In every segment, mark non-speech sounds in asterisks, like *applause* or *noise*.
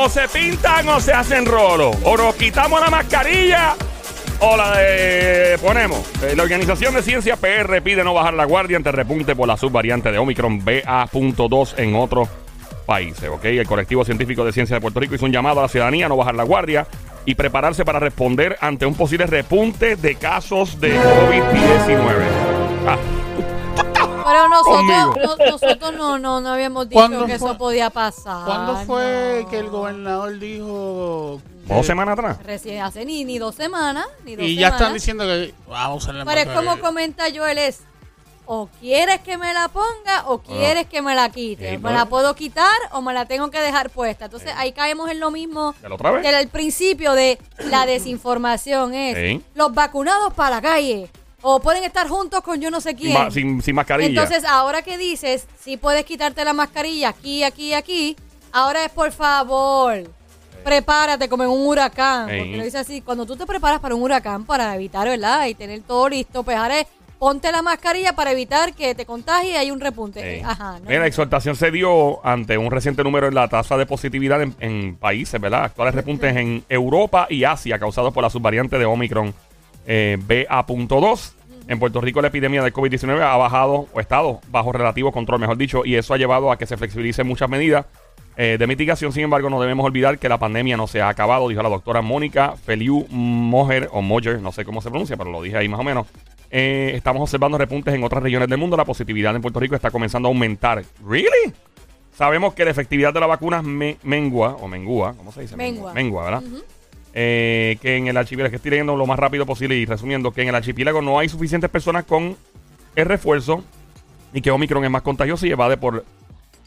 O se pintan o se hacen rolo. O nos quitamos la mascarilla o la de ponemos. Eh, la Organización de Ciencia PR pide no bajar la guardia ante repunte por la subvariante de Omicron BA.2 en otros países. ¿ok? El colectivo científico de ciencia de Puerto Rico hizo un llamado a la ciudadanía a no bajar la guardia y prepararse para responder ante un posible repunte de casos de COVID-19. Ah, Pero nosotros, no- nosotros no, no, no habíamos dicho ¿Cuándo que fue- eso podía pasar. ¿Cuándo fue no. que el gobernador dijo... que- ¿Dos semanas atrás? Recién hace ni, ni dos semanas, ni dos Y ya están diciendo que vamos a usar la Pero es como comenta Joel, es o quieres que me la ponga o quieres que me la quite. Me la puedo quitar o me la tengo que dejar puesta. Entonces ahí caemos en lo mismo ¿De la otra vez? del principio de la *clears throat* desinformación. Es los vacunados para la calle o pueden estar juntos con yo no sé quién. ma- sin- sin mascarilla. Entonces, ahora que dices, si puedes quitarte la mascarilla aquí, aquí, aquí, ahora es por favor, prepárate como en un huracán. Ey. Porque lo dice así, cuando tú te preparas para un huracán, para evitar, ¿verdad? Y tener todo listo, pues ahora es ponte la mascarilla para evitar que te contagie y hay un repunte. Eh, Ajá. ¿no? Mira, la exhortación se dio ante un reciente número en la tasa de positividad en, en países, ¿verdad? Actuales repuntes en Europa y Asia causados por la subvariante de Omicron eh, BA.2. En Puerto Rico la epidemia de COVID-19 ha bajado o estado bajo relativo control, mejor dicho, y eso ha llevado a que se flexibilicen muchas medidas eh, de mitigación. Sin embargo, no debemos olvidar que la pandemia no se ha acabado, dijo la doctora Mónica Feliu Mojer, o Mojer, no sé cómo se pronuncia, pero lo dije ahí más o menos. Eh, estamos observando repuntes en otras regiones del mundo. La positividad en Puerto Rico está comenzando a aumentar. ¿Really? Sabemos que la efectividad de la vacuna me- mengua, o mengua, ¿cómo se dice? Mengua. Mengua, ¿verdad? Eh, que en el archipiélago, que estoy leyendo lo más rápido posible y resumiendo, que en el archipiélago no hay suficientes personas con el refuerzo y que Omicron es más contagioso y evade por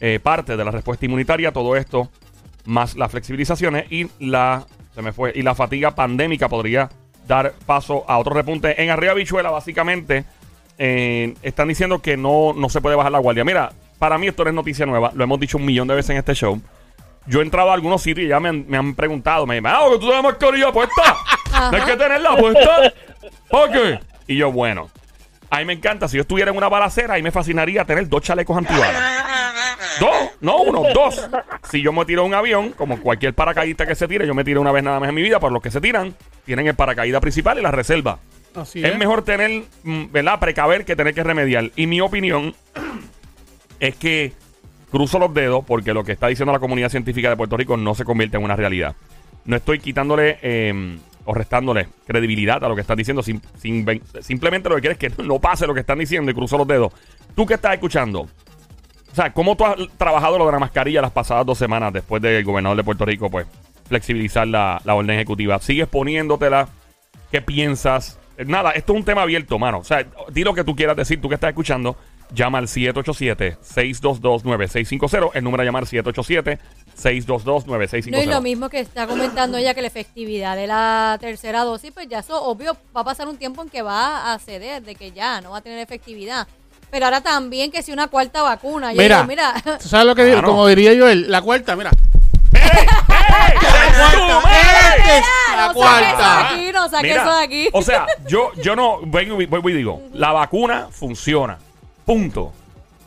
eh, parte de la respuesta inmunitaria. Todo esto, más las flexibilizaciones y la, se me fue, y la fatiga pandémica podría dar paso a otro repunte. En Arriba Bichuela, básicamente, eh, están diciendo que no, no se puede bajar la guardia. Mira, para mí esto no es noticia nueva, lo hemos dicho un millón de veces en este show. Yo he entrado a algunos sitios y ya me han, me han preguntado, me dicen, ah, que tú tienes mascarilla puesta. Ajá. Hay que tenerla puesta. ¿Por qué? Y yo, bueno, a mí me encanta, si yo estuviera en una balacera, ahí me fascinaría tener dos chalecos antibalas. Dos, no uno, dos. Si yo me tiro a un avión, como cualquier paracaidista que se tire, yo me tiro una vez nada más en mi vida, por los que se tiran, tienen el paracaídas principal y la reserva. Así Es mejor tener, mm, ¿verdad? Precaver que tener que remediar. Y mi opinión *clears throat* es que cruzo los dedos porque lo que está diciendo la comunidad científica de Puerto Rico no se convierte en una realidad. No estoy quitándole eh, o restándole credibilidad a lo que están diciendo. sin- simplemente lo que quiero es que *laughs* no pase lo que están diciendo y cruzo los dedos. Tú que estás escuchando, o sea, ¿cómo tú has trabajado lo de la mascarilla las pasadas dos semanas después del gobernador de Puerto Rico, pues, flexibilizar la, la orden ejecutiva? ¿Sigues poniéndotela? ¿Qué piensas? Nada, esto es un tema abierto, mano. O sea, di lo que tú quieras decir, tú que estás escuchando. Llama al 787-622-9650. El número a llamar 787-622-9650. No es lo mismo que está comentando ella que la efectividad de la tercera dosis, pues ya eso obvio va a pasar un tiempo en que va a ceder, de que ya no va a tener efectividad. Pero ahora también que si una cuarta vacuna, yo Mira, digo, mira, ¿tú ¿sabes lo que digo? Como diría yo, él, la cuarta, mira. ¡Ey! ¡Ey! La no saque eso de cuarta. aquí, no saque Mira, eso de aquí. O sea, yo, yo no vengo y y digo, la vacuna funciona. Punto.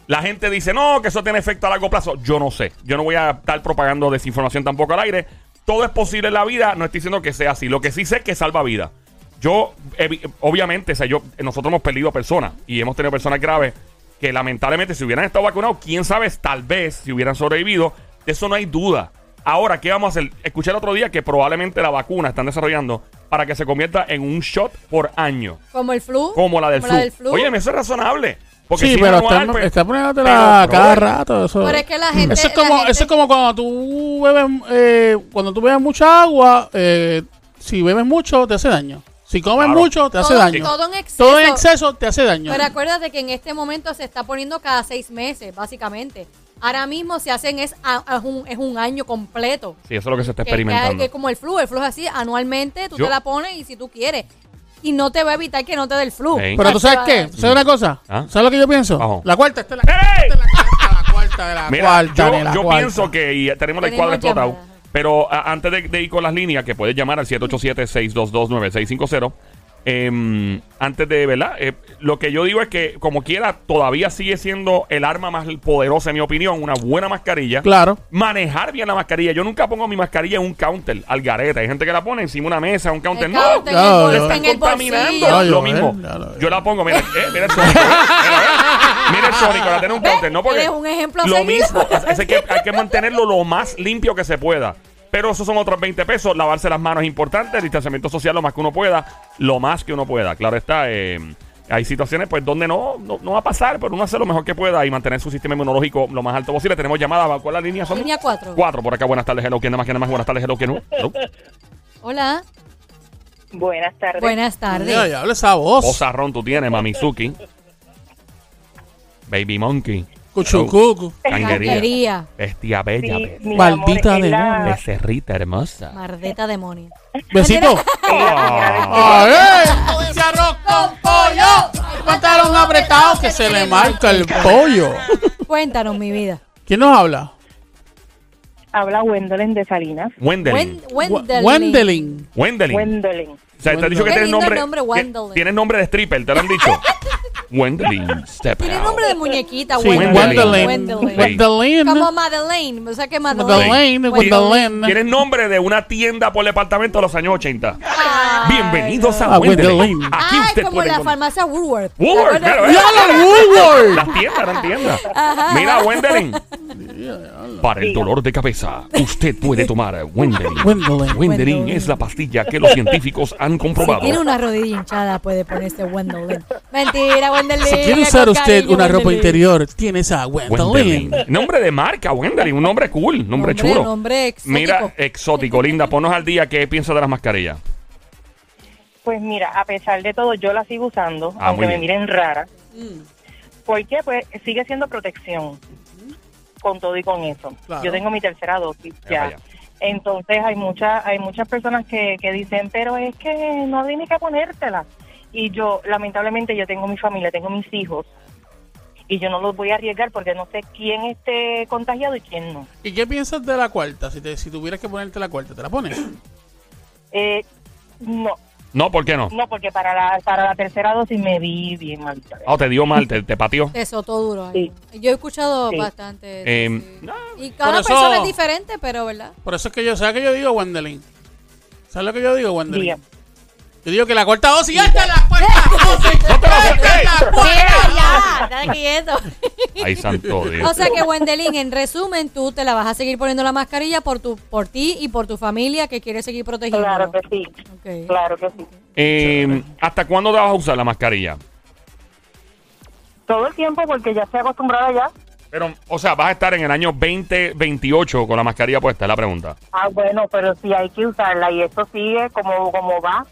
La gente dice, no, que eso tiene efecto a largo plazo. Yo no sé. Yo no voy a estar propagando desinformación tampoco al aire. Todo es posible en la vida. No estoy diciendo que sea así. Lo que sí sé es que salva vida. Yo, obviamente, o sea, yo, nosotros hemos perdido personas y hemos tenido personas graves que lamentablemente si hubieran estado vacunados, quién sabe, tal vez si hubieran sobrevivido. De eso no hay duda. Ahora, ¿qué vamos a hacer? Escuché el otro día que probablemente la vacuna están desarrollando para que se convierta en un shot por año, Como el flu. como la del, como flu. la del flu. Oye, eso es razonable. Porque Sí, si pero anual, está, pues- está poniéndotela cada rato. Eso, Pero es que la gente- eso, es la como, gente- eso es como cuando tú bebes, eh, cuando tú bebes mucha agua, eh, si bebes mucho te hace daño. Si comes Claro. mucho te hace daño. todo en exceso. Todo en exceso te hace daño. Pero acuérdate que en este momento se está poniendo cada seis meses, básicamente. Ahora mismo se hacen es, a- un, es un año completo. Sí, eso es lo que se está Que, que, experimentando. que como el flu, el flu es así, anualmente tú Yo- te la pones y si tú quieres. Y no te va a evitar que no te dé el flu. Sí. Pero tú sabes qué, ¿sabes una cosa? ¿Ah? ¿Sabes lo que yo pienso? La cuarta, esta es la, ¡Ey! esta es la cuarta, la cuarta de la Mira, cuarta, yo, de la yo cuarta. pienso que y tenemos Tenemos cuadro explotado. Pero a- antes de, de ir con las líneas, que puedes llamar al 787-622-9650, Em, antes de, ¿verdad? Eh, lo que yo digo es que, como quiera, todavía sigue siendo el arma más poderosa, en mi opinión, una buena mascarilla. Claro. Manejar bien la mascarilla. Yo nunca pongo mi mascarilla en un counter, al gareta. Hay gente que la pone encima de una mesa, un counter. El no, counter, en el le bol- están contaminando. No, lo yo, mismo. eh, no, no, Yo la pongo, mira, eh, mira el sónico. eh, mira, eh. Mira el sónico, la tiene un counter. No porque Eres un ejemplo Lo mismo. Es, es que hay que mantenerlo lo más limpio que se pueda. Pero esos son otros 20 pesos. Lavarse las manos es importante. El distanciamiento social lo más que uno pueda. Lo más que uno pueda. Claro está. eh, hay situaciones pues donde no, no, no va a pasar, pero uno hace lo mejor que pueda y mantener su sistema inmunológico lo más alto posible. Tenemos llamadas. ¿Cuál es la línea? Son? Línea cuatro. Cuatro. Por acá. Buenas tardes. Hello. ¿Quién más? ¿Quién más? Buenas tardes. Hello. ¿Quién no? Hello. Hola. Buenas tardes. Buenas tardes. Ya, ya habla esa voz. Ozarrón tú tienes, Mamizuki. Baby Monkey. Cuchucucu. Canguería. Bestia bella. Sí, mi Maldita amor, es la- demonio. Becerrita hermosa. Mardeta demonio. Besito. ¡A ver! *laughs* ¡Ese arroz con pollo! Pantalón apretado que se le marca el pollo. Cuéntanos, mi vida. ¿Quién nos habla? Habla Wendelin de Salinas. Wendelin. Wen- Wendelin. Wendelin. Wendelin. Wendelin. O sea, te han dicho que Qué tienes lindo nombre. nombre, Wendelin. Tienes nombre de stripper, te lo han dicho. *laughs* Wendelin, step Tiene nombre de muñequita, Sí, Wendelin. Wendelin. Wendelin. Wendelin. Como Madeleine. O sea que Madeleine. Madeleine, Wendelin. Tienes nombre de una tienda por departamento de los años 80. Ay, Bienvenidos no. a Ah, Wendelin. Aquí Ay, usted como puede la encontrar- farmacia Woolworth. ¿Te Woolworth. ¡Ya la Woolworth! Las tiendas, eran tiendas. Mira, Wendelin. *laughs* Para el dolor de cabeza, usted puede tomar Wendelin. Wendelin. Wendelin es la pastilla que los científicos han Si comprobado. tiene una rodilla hinchada, puede ponerse Wendelin. Mentira, Wendelin. Si quiere usar usted cariño, una ropa interior, tiene esa Wendelin. Nombre de marca, Wendelin. Un nombre cool, nombre, Nombre- chulo. nombre exótico. Mira, exótico, linda. Ponos al día qué piensas de las mascarillas. Pues mira, a pesar de todo, yo la sigo usando, Ah, aunque me miren rara. ¿Por qué? Pues sigue siendo protección. Con todo y con eso. Claro. Yo tengo mi tercera dosis Ya. Entonces hay muchas hay muchas personas que, que dicen, pero es que no hay ni que ponértela. Y yo, lamentablemente, yo tengo mi familia, tengo mis hijos. Y yo no los voy a arriesgar porque no sé quién esté contagiado y quién no. ¿Y qué piensas de la cuarta? Si, te, si tuvieras que ponerte la cuarta, ¿te la pones? *clears throat* Eh, no, No, ¿por qué no? no, porque para la, para la tercera dosis me vi bien malita. Ah, te dio mal, te, te pateó. Te sotó duro ahí. Yo he escuchado Sí. bastante. eso, Eh, sí. no, Y cada eso- persona es diferente, pero ¿verdad? Por eso es que yo, ¿sabes qué yo digo, Wendelin? ¿Sabes lo que yo digo, Wendelin? Diga. Yo digo que la cuarta dosis, ¡ya está la cuarta dosis! *laughs* *laughs* ¡No te lo ¡Ya está acepté! la cuarta Mira, ya, *laughs* está quieto. Ay, santo Dios. O sea que, Wendelin, en resumen, tú te la vas a seguir poniendo la mascarilla por tu, por ti y por tu familia que quiere seguir protegiendo. Claro que sí, claro que sí. Eh, ¿Hasta cuándo te vas a usar la mascarilla? Todo el tiempo porque ya estoy acostumbrada ya. Pero, o sea, vas a estar en el año 2028 con la mascarilla puesta, es la pregunta. Ah, bueno, pero si hay que usarla y esto sigue como, como va,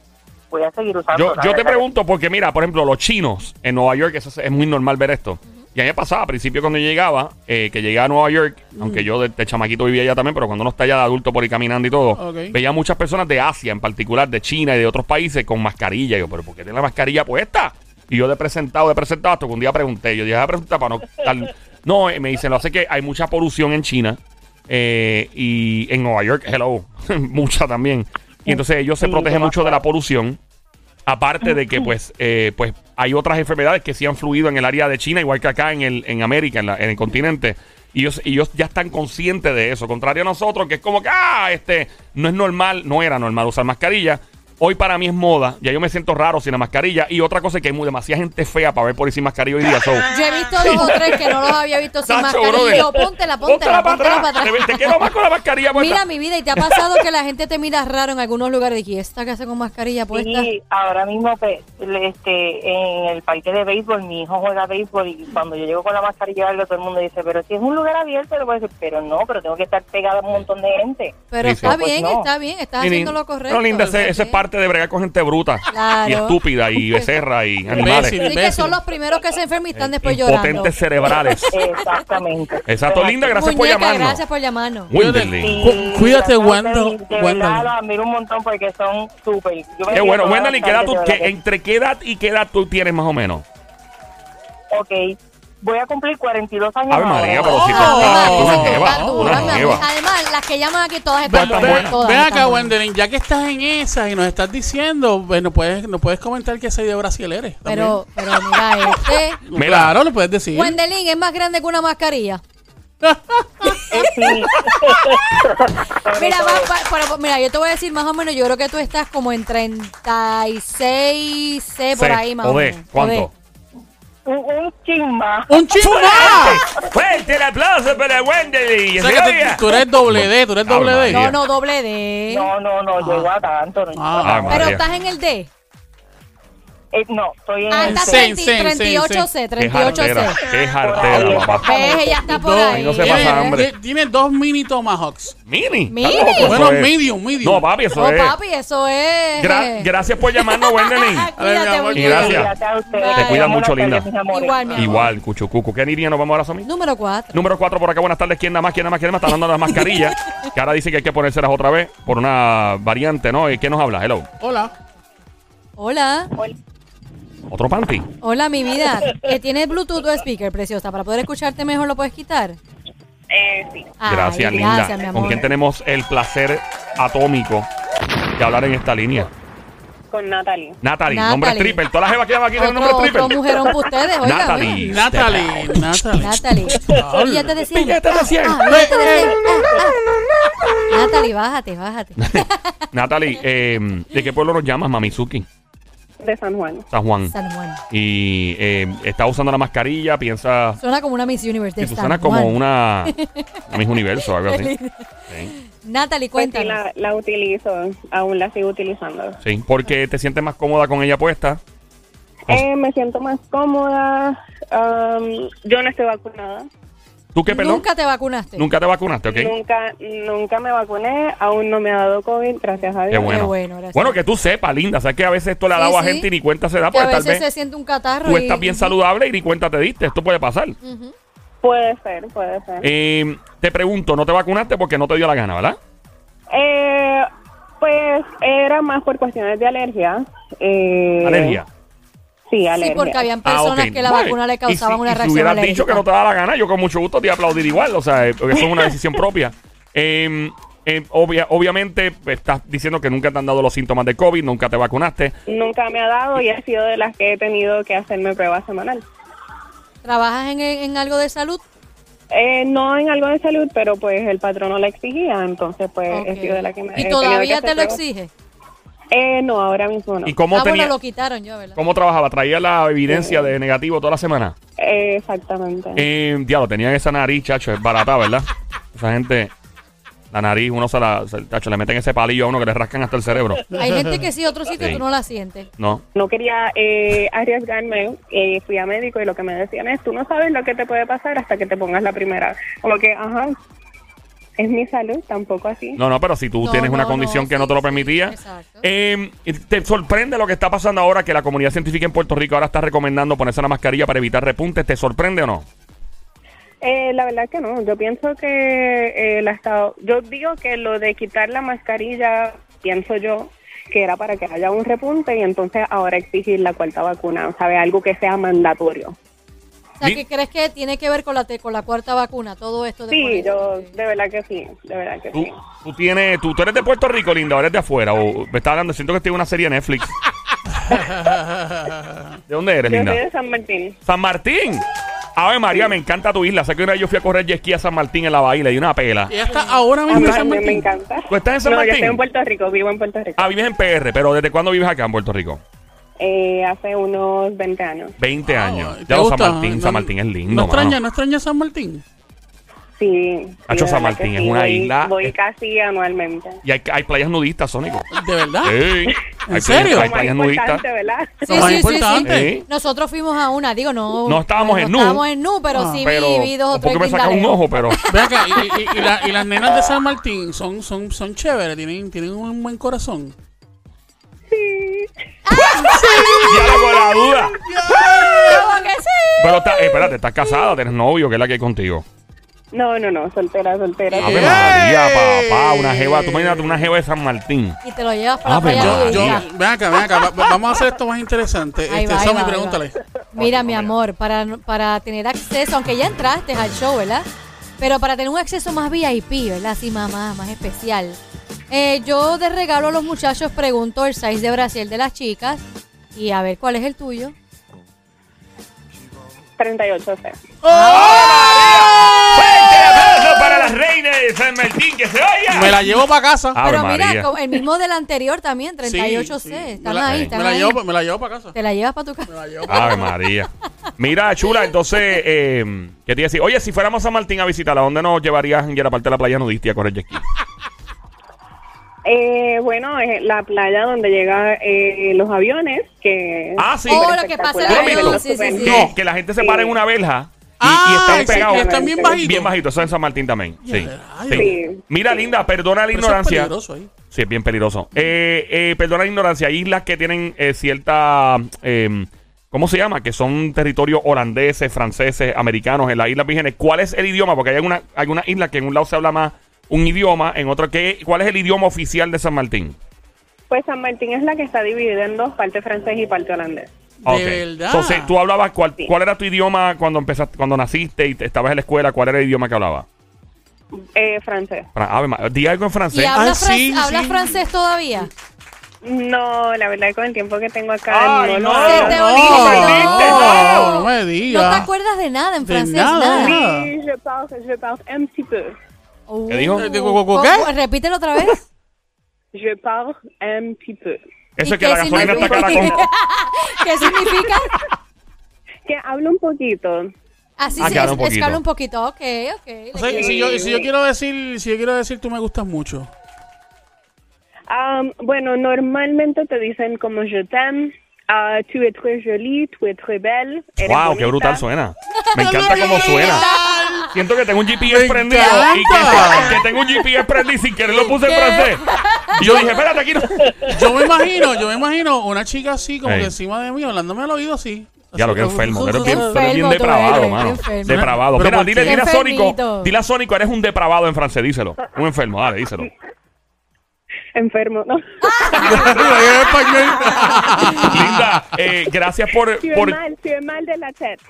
voy a seguir usando. Yo, yo te pregunto porque, mira, por ejemplo, los chinos en Nueva York, eso es- es muy normal ver esto. Y a mí me pasaba al principio cuando yo llegaba, eh, que llegué a Nueva York, aunque yo de, de chamaquito vivía allá también, pero cuando uno está allá de adulto por ir caminando y todo, Ok. veía muchas personas de Asia, en particular de China y de otros países, con mascarilla. Y yo, ¿pero por qué tiene la mascarilla puesta? Y yo de presentado, de presentado, hasta que un día pregunté. Yo dije, a preguntar para no estar- No, eh, me dicen, lo hace que hay mucha polución en China eh, y en Nueva York, hello, *laughs* mucha también. Y entonces ellos se protegen mucho de la polución. Aparte de que, pues, eh, pues hay otras enfermedades que sí han fluido en el área de China, igual que acá en el, en América, en, la- en el continente. Y ellos, y ellos ya están conscientes de eso. Contrario a nosotros, que es como que, ah, este, no es normal, no era normal usar mascarilla. Hoy para mí es moda. Ya yo me siento raro sin la mascarilla. Y otra cosa es que hay mu- demasiada gente fea para ver por ahí sin mascarilla hoy día. So, *laughs* Yo he visto dos o tres que no los había visto sin mascarilla. yo, póntela, póntela, póntela para atrás. Te, te quiero más con la mascarilla puesta. Mira mi vida, ¿y te ha pasado que la gente te mira raro en algunos lugares? ¿Y esta que hace con mascarilla puesta? Sí, ahora mismo pues, este, en el parque de béisbol, mi hijo juega béisbol y cuando yo llego con la mascarilla, algo, todo el mundo dice, pero si es un lugar abierto, le voy a decir, pero no, pero tengo que estar pegada a un montón de gente. Pero Sí, sí. está Pues bien, no. está bien, estás haciendo lo correcto. No, linda, ese, ese es bien. Parte de bregar con gente bruta. Claro. Y estúpida y becerra y *laughs* animales. Sí, que son los primeros que se enferman y están después llorando. Impotentes cerebrales. *laughs* Exactamente. Exacto, linda, gracias por Muñeca, llamarnos. gracias por llamarnos. Sí, Cu- cuídate, Wendell, De Wendell. verdad, los admiro un montón porque son súper. Qué bueno. río Wendelin, ¿qué edad tú, verdad ¿entre qué edad y qué edad tú tienes más o menos? que- Ok, voy a cumplir 42 años Ave. María, pero si tú estás una jeva. jeva. Además, las que llaman aquí todas están Todas ven- están buenas. todas ven están acá. Wendelin, ya que estás en esa y nos estás diciendo, bueno, puedes, nos puedes comentar que soy de Brasil eres. Pero, pero mira, este. *laughs* Mira. Claro, lo puedes decir. Wendelin es más grande que una mascarilla. Sí. *laughs* Mira, va- mira, yo te voy a decir más o menos, yo creo que tú estás como en 36 C por C, ahí más o menos. ¿cuánto? Un, un chin más. ¡Un chingo más! *laughs* ¡Fuerte el aplauso para Wendy! O sea que tú, tú eres doble D, tú eres doble D. No, no, doble D. No, no, no, llegó a tanto. No, Ah, Pero María. estás en el D. Eh, no, estoy en Ah, el estás Sí, 30 sí, sí, 38 sí. C, ¡Qué 38 jartera! C. ¡Qué jartera, papá! Ves, ella está por Dos- ahí. no se pasa hambre. tiene- dos mini tomahawks. ¡Mini! Mini. Bueno, es- medium, medium. No, papi, eso No, es... papi, eso es. Gra- gracias por llamarnos. Ay, *laughs* mi Cuídate. Y gracias. Te cuidas mucho, linda. Igual, mi amor. Igual, Cuchucucu. ¿Qué línea nos vamos ahora, Somi? Número 4. Número 4 por acá, buenas tardes. ¿Quién nada más? ¿Quién nada más? ¿Quién nada más? Está dando las mascarillas. *laughs* que ahora dice que hay que ponérselas otra vez por una variante, ¿no? ¿Y ¿Qué nos habla? Hello. Hola. Hola. ¿Otro panty? Hola, mi vida. ¿Tienes Bluetooth o speaker, preciosa? Para poder escucharte mejor, ¿lo puedes quitar? Eh, sí. Ay, Gracias, linda. Gracias, mi amor. ¿Con quién tenemos el placer atómico de hablar en esta línea? Con Natalie. Natalie, Natalie. nombre stripper. Todas las jevas que llaman aquí tienen nombre stripper. otro mujerón para ustedes, oiga. Natalie. Natalie. Natalie. Natalie. Y ya te decían. Billete de cien. Ah, ya te decían. Ah, ah. Natalie, bájate, bájate. *laughs* Natalie, eh, ¿de qué pueblo nos llamas, Mamizuki? De San Juan. San Juan. San Juan. Y eh, está usando la mascarilla, piensa... Suena como una Miss Universe de San suena como Juan. una... una *laughs* Miss Universo algo así. Sí. Natalie, Pues sí, cuéntanos. la, la utilizo, aún la sigo utilizando. Sí, porque te sientes más cómoda con ella puesta. Eh, me siento más cómoda. um, yo no estoy vacunada. ¿Tú qué, perdón? Nunca te vacunaste. Nunca te vacunaste, ¿ok? Nunca, nunca me vacuné, aún no me ha dado COVID, gracias a Qué Dios. bueno. bueno, gracias. Bueno, que tú sepas, linda. Sabes que a veces esto le ha Sí, dado a sí. gente y ni cuenta se da, Que a porque tal veces vez se siente un catarro. tú y- estás bien saludable y ni cuenta te diste. Esto puede pasar. Puede ser, puede ser. Eh, te pregunto, no te vacunaste porque no te dio la gana, ¿verdad? Eh, pues era más por cuestiones de alergia. Eh, Alergia. Sí, alergia. Sí, porque habían Ah, personas que la vacuna le y causaban si- una y si reacción hubieras alérgica. dicho que no te da la gana, yo con mucho gusto te iba a aplaudir igual. O sea, eh, porque eso es una *laughs* decisión propia. Eh, eh, obvia- obviamente, estás diciendo que nunca te han dado los síntomas de COVID, nunca te vacunaste. Nunca me ha dado y he sido de las que he tenido que hacerme prueba semanal. ¿Trabajas en, en algo de salud? Eh, no en algo de salud, pero pues el patrono la exigía, entonces pues he sido la que me ¿Y que todavía te lo pruebas. exige? Eh, no, ahora mismo no. ¿Y cómo ah, tenía, bueno, lo quitaron yo, ¿verdad? cómo trabajaba? ¿Traía la evidencia de negativo toda la semana? Eh, exactamente. Eh, diablo, tenían esa nariz, chacho, es barata, ¿verdad? Esa gente, la nariz, uno se la, se- chacho, le meten ese palillo a uno que le rascan hasta el cerebro. Hay gente que sí, otro sitio Sí. tú no la sientes. No. No quería eh, arriesgarme, eh, fui a médico y lo que me decían es, tú no sabes lo que te puede pasar hasta que te pongas la primera. Como que, ajá, es mi salud, tampoco así. No, no, pero si tú No, tienes una condición no, que no sí, te lo sí, permitía. exacto. eh, ¿Te sorprende lo que está pasando ahora que la comunidad científica en Puerto Rico ahora está recomendando ponerse una mascarilla para evitar repuntes? ¿Te sorprende o no? Eh, la verdad que no, yo pienso que eh, la estado, yo digo que lo de quitar la mascarilla, pienso yo, que era para que haya un repunte y entonces ahora exigir la cuarta vacuna, o sea, algo que sea mandatorio. Sea, Sí. ¿qué crees que tiene que ver con la, te- con la cuarta vacuna? Todo esto de Sí, yo de verdad que sí, de verdad que Tú, sí. tú tienes, tú, tú eres de Puerto Rico, linda, o eres de afuera, o me está hablando, siento que estoy en una serie de Netflix. *laughs* ¿De dónde eres, Yo linda? soy de San Martín. San Martín. Ave María, me encanta tu isla. Sé que una vez yo fui a correr jet ski a San Martín en la bahía y le di una pela. Ella está ahora mismo en San también me Martín. encanta. ¿Tú estás en San no, yo Martín? estoy en Puerto Rico, vivo en Puerto Rico. Ah, vives en PR, pero ¿desde cuándo vives acá en Puerto Rico? Eh, hace unos 20 años. 20 años. Ah, ¿te Ya lo San? Martín, No- San Martín es lindo, ¿No extraña, mano. no extraña San Martín? Sí. sí, Hacho, de San Martín es sí, una voy- isla- Voy es- casi anualmente. Y hay, hay playas nudistas, Sónico. ¿De verdad? Sí. ¿En Hay serio? playas- Hay playas nudistas. importante, ¿verdad? Sí, sí, sí, sí. Sí. Nosotros fuimos a una, digo, no. No estábamos en nu. No estábamos en nu, pero Ah. sí Pero, vi, vi dos o tres poco me saca un ojo, pero... *laughs* Ve acá, y, y- y la- y las nenas de San Martín son, son, son chéveres, tienen, tienen un buen corazón. Ya con la duda. ¿Cómo que sí? Pero está, eh, espérate, estás casada, tienes novio, ¿qué es la que hay contigo? No, no, no, soltera, soltera. Ave ¡Ey! María, papá, una jeva, tú imagínate una jeva de San Martín. Y te lo llevas para la Ave. Yo, nudista. ven acá, ven acá, va- va- vamos a hacer esto más interesante. Ahí Este, va, ahí Somi, va, ahí pregúntale. Mira, mi amor, para, para tener acceso, aunque ya entraste al show, ¿verdad? Pero para tener un acceso más VIP, ¿verdad? Así más, más, más especial. Eh, yo de regalo a los muchachos pregunto el size de Brasil de las chicas y a ver cuál es el tuyo. 38 C. ¡Fuerte aplauso para las reinas de San Martín! ¡Que se oiga! Me la llevo para casa. Ave Pero mira, María. el mismo del anterior también, 38C. Sí, sí. Están me la, ahí, me están la ahí. llevo, me la llevo para casa. Te la llevas para tu casa. Me la llevo Ave María. Mira, chula, entonces, eh, ¿qué te iba a decir? Oye, si fuéramos a San Martín a visitarla, ¿a dónde nos llevarías en parte de la playa nudista a correr jet ski? Eh, bueno, es la playa donde llegan eh, los aviones, que... Ah, sí. Oh, lo que pasa en ¿Tú el avión. Sí, sí, sí. Que, que la gente se para en una verja y, Ah, y están sí, pegados. están bien bajitos. Bien bajito, eso en San Martín también. Sí. Ay, Sí. Sí. Mira, linda, perdona la Pero eso es ignorancia. peligroso ahí. Sí, es bien peligroso. Eh, eh, perdona la ignorancia. Hay islas que tienen eh, cierta. eh, ¿Cómo se llama? Que son territorios holandeses, franceses, americanos en las Islas Vírgenes. ¿Cuál es el idioma? Porque hay alguna, algunas islas que en un lado se habla más un idioma, en otro que. ¿Cuál es el idioma oficial de San Martín? Pues San Martín es la que está dividida en dos, parte francés y parte holandés. De Ok. verdad. Entonces, tú hablabas. ¿cuál, Sí. ¿Cuál era tu idioma cuando empezaste, cuando naciste y te- estabas en la escuela? ¿Cuál era el idioma que hablabas? Eh, francés. Ma- Di algo en ¿Y francés. habla, Ah, fran- sí, habla sí. francés todavía? No, la verdad con el tiempo que tengo acá Ay, no, no. No, olvidó. no, no me No te digas. acuerdas de nada en De francés, nada. nada. Sí, je parle, je parle un petit peu. Uh, ¿Qué dijo? ¿De qué, qué, qué? Repítelo otra vez. *laughs* Je parle un petit peu. Eso ¿Y es que qué la gasolina está cara con. significa? *laughs* ¿Qué significa? *laughs* Que hablo un poquito. Así Ah, sí, es, un es poquito. habla un poquito. Ok, ok. O sea, si yo, si yo quiero decir, si yo quiero decir tú me gustas mucho. Um, bueno, normalmente te dicen como je t'aime, ah, tu es très jolie, tu es très belle. eres ¡Wow! ¡Qué bonita. brutal suena! *laughs* Me encanta cómo suena. Siento que tengo un GPS prendido y que, que tengo un GPS prendido y sin querer lo puse en francés. Y yo dije, espérate, aquí no. *laughs* Yo me imagino, yo me imagino una chica así, como Ey. que encima de mí, hablándome al oído así. Ya lo que enfermo, eres bien, tú eres bien Enfermo tú depravado, eres, mano. enfermo. Depravado. Pero Mira, ¿por dile, qué? dile a Sónico, Enfermito. dile a Sónico, eres un depravado en francés, díselo. Un enfermo, dale, díselo. Enfermo, ¿no? *laughs* Linda, eh, gracias por... Por mal, mal de la tête.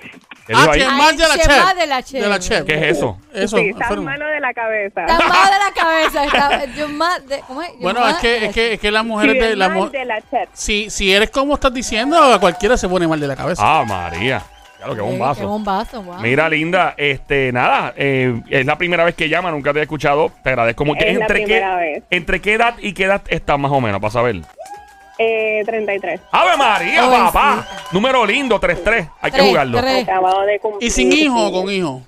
¿Qué dijo Ah, ahí? que es más de la chef. de la chef. De la chef. ¿Qué es eso? Eso, sí, enfermo. malo de la cabeza. Está *laughs* mal de la cabeza. Está, yo más de, ¿cómo es? Yo Bueno, es que, es que, es que las mujeres de la mal mu- de la tête. si, si eres como estás diciendo, a cualquiera se pone mal de la cabeza. Ah, María. Lo que Sí, Qué bombazo. bombazo, wow. Mira, linda, este, nada, eh, es la primera vez que llama, nunca te he escuchado. Te agradezco mucho. Es la ¿Entre, primera qué, vez. ¿Entre qué edad y qué edad estás más o menos, para saber? Eh, 33. ¡Ave María, Jovencita. papá! Número lindo, 3-3. Hay que Tres, jugarlo. tres. Acabado de cumplir. ¿Y sin hijo o sí. con hijo?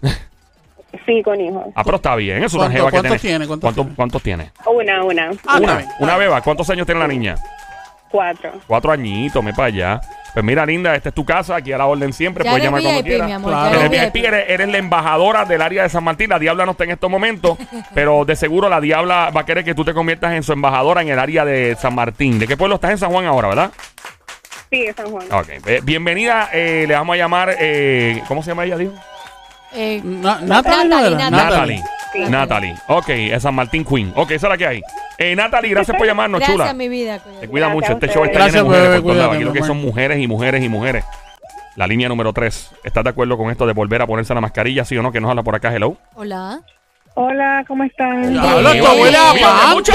Sí, con hijos. Ah, pero está bien, es una ¿Cuánto- jeva que cuántos tiene. tiene? ¿Cuántos ¿Cuántos, tiene? cuántos tiene? Una, una. Ah, una, una beba. ¿Cuántos años tiene la niña? Cuatro. Cuatro añitos, me para allá. Pues mira, linda, esta es tu casa, aquí a la orden siempre, Ya puedes llamar cuando VIP, quieras. mi amor. Claro. ya Eres eres VIP, eres, eres la embajadora del área de San Martín. La Diabla no está en estos momentos, *laughs* pero de seguro la Diabla va a querer que tú te conviertas en su embajadora en el área de San Martín. ¿De qué pueblo estás en San Juan ahora, verdad? Sí, de San Juan. Ok, bienvenida. eh, le vamos a llamar, eh, ¿cómo se llama ella, dijo? Eh, Na- Natalie, ¿no Natalie, era? Natalie. Sí. Natalie. Ok, es San Martín Queen. Ok, esa es la que hay. Eh, Natalie, gracias por llamarnos, gracias, chula. mi vida. cuídate. Te cuida Gracias mucho. a Este show está lleno de Gracias, mujeres bebé, por todos lados. Aquí lo que son amor. mujeres y mujeres y mujeres. La línea número 3. ¿Estás de acuerdo con esto de volver a ponerse la mascarilla, sí o no? Que nos habla por acá, hello. Hola. Hola, ¿cómo están? Sí, esto huele a panty.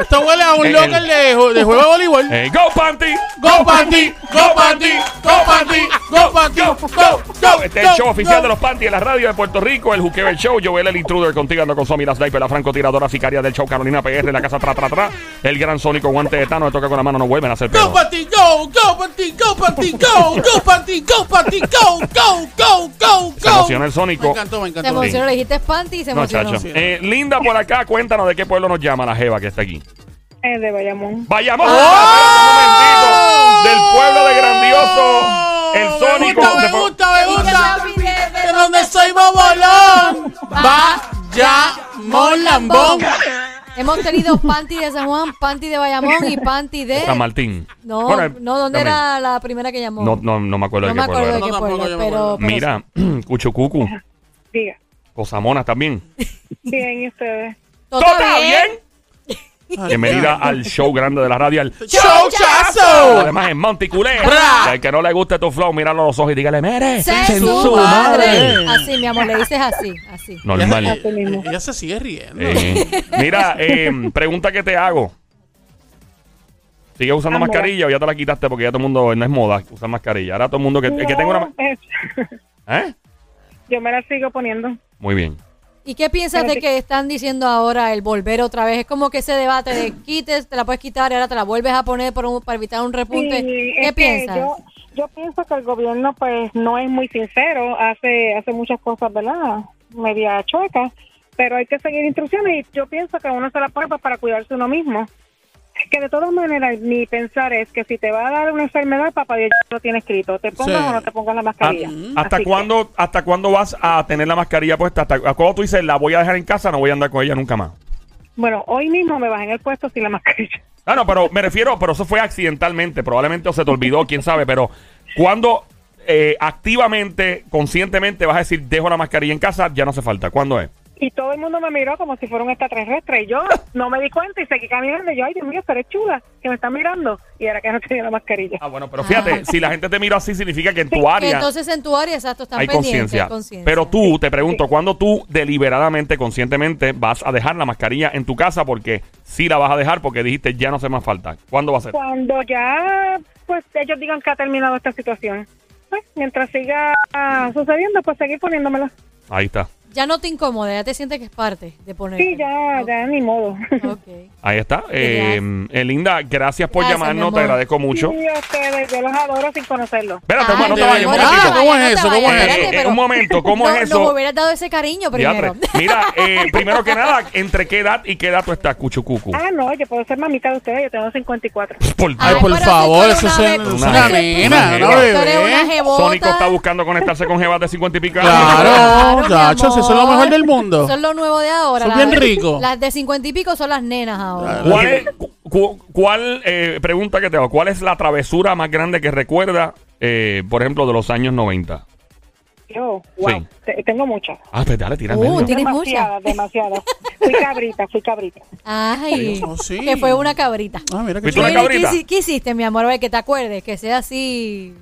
Esto huele a un El- local de, ju- de juego de voleibol. Eh, go Panty. Go panty, go panty, go panty, go panty, go, go, Este es el go, show oficial go. de los Panty en la radio de Puerto Rico, el Juqueo el Show. Joel el intruder contigo ando con Somi la Sniper, la francotiradora sicaria del show, Carolina PR, la casa tra tra tra. El gran sónico guante de Tano, le toca con la mano, no vuelven a hacer Go pedo. panty, go, go panty, go panty, go, go panty, go panty, go, go, go, go, Se go. emociona el Me sónico. encantó, me Se encantó. emocionó, le dijiste panty y se No, emocionó. chacho. Eh, Linda por acá, cuéntanos de qué pueblo nos llama la Jeva que está aquí. Eh, de Bayamón. Vayamos ¡Oh! un momentito del pueblo de grandioso. El Me Sónico. gusta, me gusta, me gusta. de De donde soy bobolón. Vaya, mon lambón. Hemos tenido panty de San Juan, panty de Bayamón y panty de... San Martín. No, Bueno, no, ¿dónde también. era la primera que llamó? No, no, no me acuerdo No de me qué pueblo acuerdo de era. qué No, tampoco pueblo, yo me pero, acuerdo. pero- Mira, *clears throat* Cuchucucu, Diga. Cosamonas también. Bien, ¿y ustedes? ¿Todo ¿Todo está bien? bien? *laughs* Bienvenida al show grande de la radio, al *laughs* ¡Showchazo! Además en Monticulé. Bra. El que no le guste tu flow, míralo a los ojos y dígale, mere, ¡Se su madre! Así, mi amor, le dices así, así. Normal. Así mismo. Ella se sigue riendo. Eh, mira, eh, pregunta que te hago. ¿Sigues usando Vamos. mascarilla o ya te la quitaste porque ya todo el mundo no es moda usar mascarilla? Ahora todo el mundo que, el que tenga una... ma- ¿Eh? Yo me la sigo poniendo. Muy bien. ¿Y qué piensas Pero de que están diciendo ahora el volver otra vez? Es como que ese debate de *clears throat* quites, te la puedes quitar y ahora te la vuelves a poner por un- para evitar un repunte. Sí, ¿Qué piensas? Yo, yo pienso que el gobierno pues no es muy sincero, hace hace muchas cosas, ¿verdad? Media chueca, pero hay que seguir instrucciones y yo pienso que uno se la pone para cuidarse uno mismo. Que de todas maneras, mi pensar es que si te va a dar una enfermedad, papá Dios ya lo tiene escrito. Te pongas Sí. o no te pongas la mascarilla. ¿Hasta, hasta Así que- cuándo, ¿Hasta cuándo vas a tener la mascarilla puesta? ¿Hasta cuándo tú dices, la voy a dejar en casa, no voy a andar con ella nunca más? bueno, hoy mismo me bajé en el puesto sin la mascarilla. Ah, no, pero me refiero, pero eso fue accidentalmente, probablemente o se te olvidó, quién sabe, pero ¿cuándo eh, activamente, conscientemente vas a decir, dejo la mascarilla en casa, ya no hace falta? ¿Cuándo es? Y todo el mundo me miró como si fuera un extraterrestre. Y yo *laughs* no me di cuenta y seguí caminando. Y yo, ay, Dios mío, pero es chula, que me están mirando. Y era que no tenía la mascarilla. Ah, bueno, pero fíjate, si la gente te mira así, significa que en tu área entonces en tu área, exacto, están hay conciencia. conciencia. Pero tú, te pregunto, ¿cuándo tú deliberadamente, conscientemente vas a dejar la mascarilla en tu casa? Porque sí la vas a dejar porque dijiste, ya no hace más falta. ¿Cuándo va a ser? Cuando ya, pues, ellos digan que ha terminado esta situación. Pues, mientras siga ah, sucediendo, pues seguir poniéndomela. Ahí está. Ya no te incomoda, ya te sientes que es parte de poner. Sí, ya, ya, ni modo. *laughs* Ahí está. Eh, eh, Linda, gracias por Gracias, llamarnos, te agradezco mucho. Sí, a ustedes, yo los adoro sin conocerlos. Espérate, hermano, no te vayas un momentito. ¿Cómo es eso? un momento, ¿cómo es no- eso? Nos hubieras dado ese cariño primero. Mira, eh, primero que nada, ¿entre qué edad y qué edad tú estás, Cuchucucu? Ah, no, yo puedo ser mamita de ustedes, yo tengo 54. *laughs* Por Ay, por favor, eso es una nena, Una bebé. Sónico está buscando conectarse con Jebas de 50 y pico años. Claro, Claro, es lo mejor del mundo. Es lo nuevo de ahora. Son bien ricos. Las de cincuenta y pico son las nenas ahora. ¿Cuál es, cu- cuál, eh, pregunta que te hago, ¿cuál es la travesura más grande que recuerda, eh, por ejemplo, de los años 90? Yo, wow, Sí. te- tengo muchas. Ah, pues dale, tira Uh, medio. ¿Tienes demasiadas, demasiadas. Fui *laughs* cabrita, fui cabrita. Ay, Oh, sí. que fue una cabrita. Ah, mira que ¿Viste una ¿Qué, chulo. cabrita? hici- qué hiciste, mi amor? A ver, que te acuerdes, que sea así.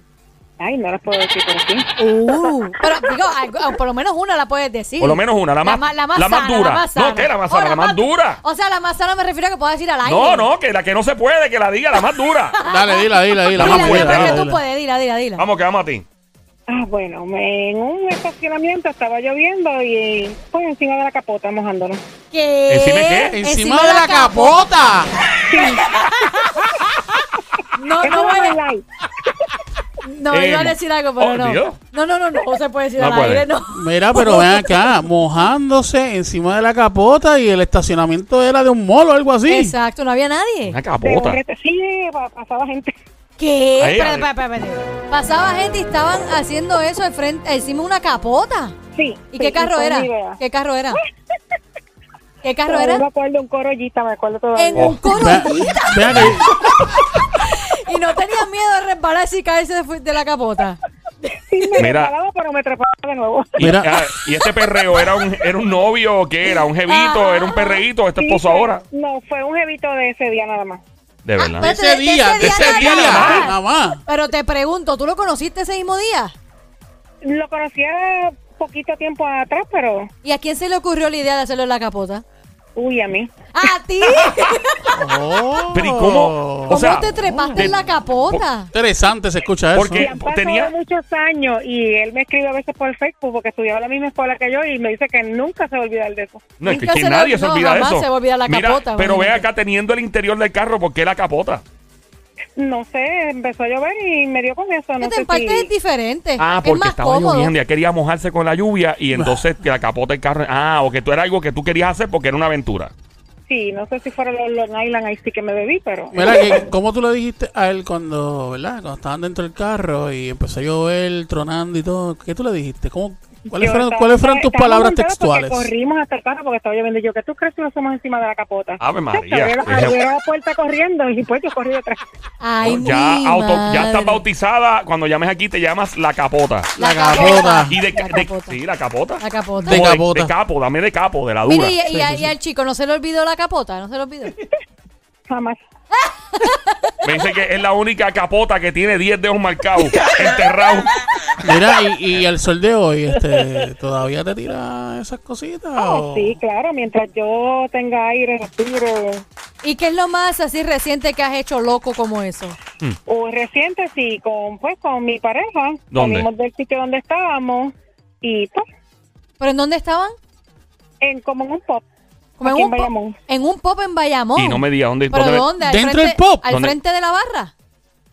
Ay, no las puedo decir por aquí. *laughs* Uh, pero digo, algo- por lo menos una la puedes decir. Por lo menos una, la más- la más, la más sana, dura. La más No, sana. ¿qué? La más Oh, sana, la más dura. O sea, la más sana me refiero a que puedas decir al aire. No, no, que la que no se puede, que la diga, la más dura. *laughs* Dale, dila, dila, dila. Dila, más dila, dale, tú dila. puedes, dila, dila, dila. Vamos, que vamos a ti. Ah, bueno, me- en un estacionamiento estaba lloviendo y pues encima de la capota mojándonos. ¿Qué? ¿Encima de qué? Encima de la capota. *laughs* No, Eso no, es voy el a, light. No, Eh, iba a decir algo, pero oh, no. Dios. No, no, no, no, no se puede decir No al puede. aire, no. Mira, pero ven acá, mojándose encima de la capota y el estacionamiento era de un mall o algo así. Exacto, no había nadie. Una capota. Sí, pa- pasaba gente. ¿Qué? Ahí. Pasaba gente y estaban haciendo eso al frente, encima de una capota. Sí. ¿Y sí, qué carro era? ¿Qué carro era? ¿Qué carro me era? acuerdo, un corollita, me acuerdo todavía. En un Ve- corollita. ven acá, *laughs* Y no tenías miedo de resbalarse y caerse de, de la capota. Sí, me Mira. resbalaba, pero me trepaba de nuevo. Y, Mira. ah, y este perreo era un, era un novio o qué era, un jevito, Ah. era un perreíto, este Sí, esposo fue- ahora. No, fue un jevito de ese día nada más. De verdad. pero- ese día, ese ese día día, nada más. nada más. Pero te pregunto, ¿tú lo conociste ese mismo día? Lo conocía poquito tiempo atrás, pero... ¿Y a quién se le ocurrió la idea de hacerlo en la capota? Uy, a mí. ¡A ti! Oh. Pero ¿y cómo? O ¿Cómo sea, te trepaste de- en la capota? Interesante se escucha eso. Porque- han pasado tenía- muchos años y él me escribe a veces por Facebook porque estudiaba en la misma escuela que yo y me dice que nunca se va a olvidar de eso. No, es que, se nadie se no, olvida de eso. se va a olvidar la Mira, capota, pero ve acá teniendo el interior del carro, ¿por qué la capota? No sé, empezó a llover y me dio con eso. No Este sé en parte si... es diferente. Ah, es porque más estaba cómodo. lloviendo, ya quería mojarse con la lluvia y *laughs* entonces que la capota del carro. Ah, o que tú era algo que tú querías hacer porque era una aventura. Sí, no sé si fueron los Long Island ahí sí que me bebí, pero... Mira, que, ¿cómo tú le dijiste a él cuando, ¿verdad? Cuando estaban dentro del carro y empezó a llover, tronando y todo? ¿Qué tú le dijiste? ¿Cómo, ¿Cuáles fueron, estaba- ¿cuáles fueron tus palabras textuales? Corrimos hasta el carro porque estaba lloviendo. Y yo, ¿qué tú crees que nos somos encima de la capota? Ave María. Abrieron la puerta corriendo y pues yo corrí detrás. Ay, ya, mi auto, ya estás bautizada. Cuando llames aquí te llamas la capota. La La capota. Y de, La de- capota. sí, la capota. La capota. De capota. De, capo, dame de capo, de la dura. Mire, y, y- Sí, sí, y al chico no se le olvidó la capota, no se le olvidó. *laughs* jamás. Me dice que es la única capota que tiene 10 dedos marcados, *laughs* enterrados. Mira, y, y el sol de hoy, este, ¿todavía te tira esas cositas? Oh, o- sí, claro, mientras yo tenga aire, respiro. ¿Y qué es lo más así reciente que has hecho loco como eso? O reciente, sí, con, pues, con mi pareja. ¿Dónde? Salimos del sitio donde estábamos y, pues, ¿Pero en dónde estaban? en, como en un pop. Como en, en un pop, Bayamón. en un pop en Bayamón. Y no me diga dónde. ¿Pero dónde- dónde? ¿Al ¿Dentro frente, del pop? ¿Al ¿Dónde? frente de la barra?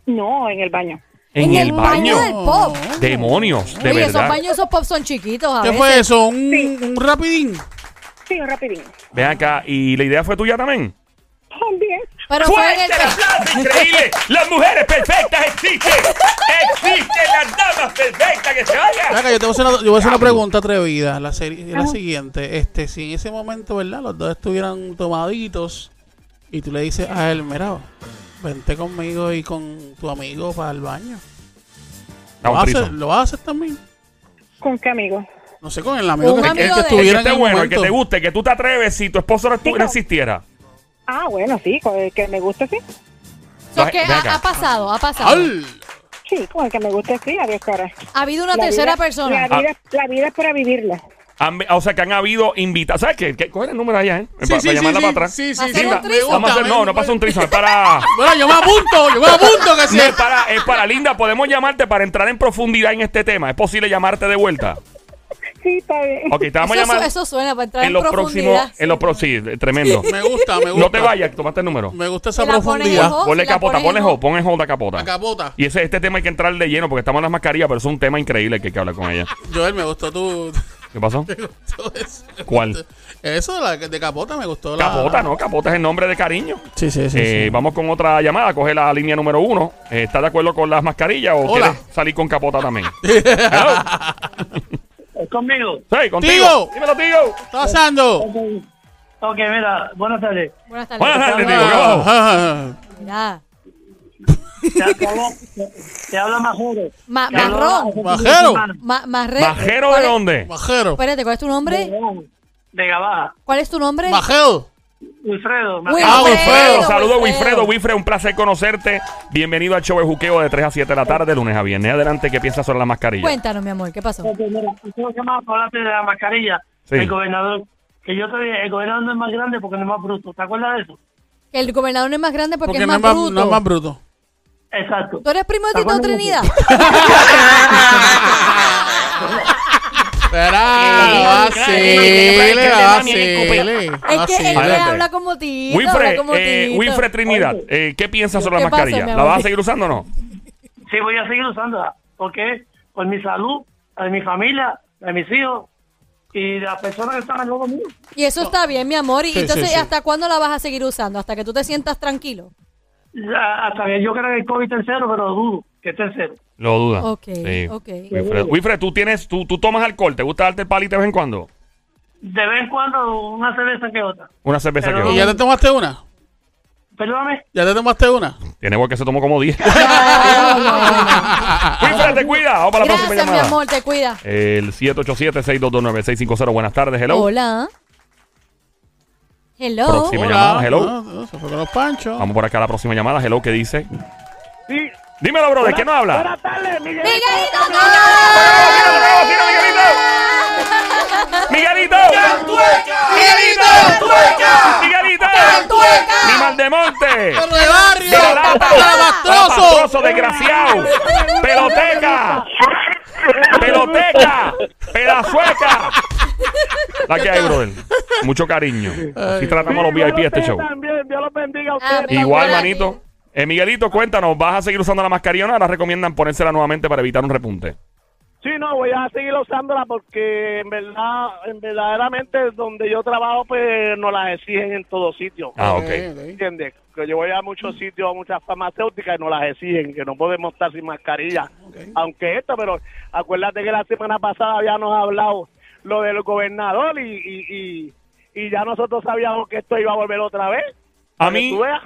No, en el baño. En, el baño. del pop. Demonios, de Oye, esos verdad. baños, esos pop son chiquitos a ¿Qué veces. fue eso? ¿Un, Sí. un rapidín? Sí, un rapidín. Ven acá, ¿y la idea fue tuya también? También. Pero fue en ¡Fuerte el... el aplauso! ¡Increíble! *laughs* ¡Las mujeres perfectas existen! ¡Existen las damas perfectas que se vayan! Acá, yo te voy a hacer una, yo voy a hacer una pregunta atrevida. La, serie, la siguiente. Este, si en ese momento, ¿verdad? Los dos estuvieran tomaditos y tú le dices a él, mira, vente conmigo y con tu amigo para el baño. ¿Lo un vas, a hacer, threesome. ¿Lo vas a hacer también? ¿Con qué amigo? No sé, con el amigo que, amigo el que de- El que estuviera en esté el bueno, el que momento. te guste, que tú te atreves si tu esposo no, estu- existiera. Ah, bueno, sí, con el que me guste, sí. So que acá. ha, ha pasado, ha pasado. ¡Al! Sí, con el que me guste, sí, adiós, cara. Ha habido una La tercera vida- persona. La vida, la vida es para vivirla. Han- o sea, que han habido invitados. ¿Sabes qué? ¿Qué? Coge el número allá, ¿eh? Sí, para, sí, para llamarla sí, para atrás. sí, sí, ¿Hacer sí, un me gusta, Vamos a hacer, no, no pasa un trisome, es para... *laughs* Bueno, yo me apunto, yo me apunto que *laughs* sí. No, es para, es para Linda, podemos llamarte para entrar en profundidad en este tema. ¿Es posible llamarte de vuelta? Sí, está bien. Ok, te vamos eso, a llamar eso suena para entrar en, en los próximos, profundidad. en los próximos, sí, tremendo. Me gusta, me gusta. No te vayas, tomaste el número. Me gusta esa profundidad. Ponle capota, ponle hold, hold. pon en hold a capota. Capota. Y ese, este tema hay que entrar de lleno porque estamos en las mascarillas, pero es un tema increíble que hay que hablar con ella. *laughs* Joel, me gustó tu... ¿Qué pasó? *laughs* me gustó eso. ¿Cuál? Eso de, la, de capota me gustó. La... Capota, ¿no? Capota es el nombre de cariño. Sí, sí, sí. Eh, sí. Vamos con otra llamada. Coge la línea número uno. Eh, ¿Estás de acuerdo con las mascarillas o Hola. quieres salir con capota también? *laughs* ¿Es conmigo? Sí, contigo. Tío. Dímelo, tío. ¿Qué está pasando? Ok, mira, buenas tardes. Buenas tardes. Buenas tardes, tío. ¿Qué Mira. Te, habla, te, habla Majero. Ma- marrón. Majero. semana. Ma- Marre- ¿Majero ¿Cuál de dónde? Bajero. Espérate, ¿cuál es tu nombre? De Gabaja. ¿Cuál es tu nombre? Bajero. Wilfredo. Wilfredo. Ah, Wilfredo. Saludos, Wilfredo. Wilfredo. Un placer conocerte. Bienvenido al show de juqueo de 3 a 7 de la tarde, de lunes a viernes. Adelante, ¿qué piensas sobre la mascarilla? Cuéntanos, mi amor, ¿qué pasó? Mira, que más hablaste de la mascarilla. Sí. El gobernador. Que yo te dije, el gobernador no es más grande porque no es más bruto. ¿Te acuerdas de eso? Que el gobernador no es más grande porque, Porque es no más es más, bruto. no es más bruto. Exacto. ¿Tú eres primo de ¿Te Tito Trinidad? *laughs* Espera, vacile, vacile. Es que, es que Adelante. habla como Tito. habla como eh, Tito. Trinidad, eh, ¿qué piensas sobre la ¿Qué pasa, mascarilla? mi ¿La amor? vas a seguir usando o no? Sí, voy a seguir usándola. ¿Por qué? Por mi salud, la de mi familia, la de mis hijos y de las personas que están al lado mío. Y eso está bien, mi amor. Y Sí, entonces, sí, sí. ¿hasta cuándo la vas a seguir usando? ¿Hasta que tú te sientas tranquilo? Ya, Hasta que yo creo que el COVID está en cero, pero dudo que esté en cero. Lo duda. Ok, Sí. ok. Wilfred, Wilfred, ¿tú, tienes, tú, tú tomas alcohol, ¿te gusta darte el palito de vez en cuando? De vez en cuando una cerveza que otra. Una cerveza Pero- que ¿Y ya te tomaste una? Perdóname. ¿Ya te tomaste una? Tiene igual que se tomó como 10. *laughs* Wilfred, te cuida. Vamos para la próxima Gracias, mi llamada. amor, te cuida. El 787-622-9650. Buenas tardes, hello. Hola. Hello. Próxima. llamada, hello. No, no, se fue con los panchos. Vamos por acá a la próxima llamada. Hello, ¿qué dice? Sí. Dímelo, bro, ¿de qué no habla? Buenas tardes, Miguel. ¡Miguelito, ¡Miguelito! ¡Miguelito! ¡Miguelito! ¡Mi mal de monte! ¡Perro de barrio! ¡Garata! ¡Alabastroso! ¡Alabastroso, desgraciado! ¡Peloteca! ¡Peloteca! ¡Pedazueca! La que hay, brother. Mucho cariño. Así tratamos a los VIP de este show. También, Dios los bendiga a Amén. ustedes. Igual, manito. Eh, Miguelito, cuéntanos, ¿vas a seguir usando la mascarilla o no? Ahora recomiendan ponérsela nuevamente para evitar un repunte. Sí, no, voy a seguir usándola porque en verdad, en verdaderamente donde yo trabajo, pues nos las exigen en todo sitio. Ah, ok. ¿Entiendes? Que yo voy a muchos sitios, a muchas farmacéuticas y nos las exigen, que no podemos estar sin mascarilla. Aunque esto, pero acuérdate que la semana pasada habíamos hablado lo del gobernador y, y, y, y ya nosotros sabíamos que esto iba a volver otra vez. A mí, tú veas.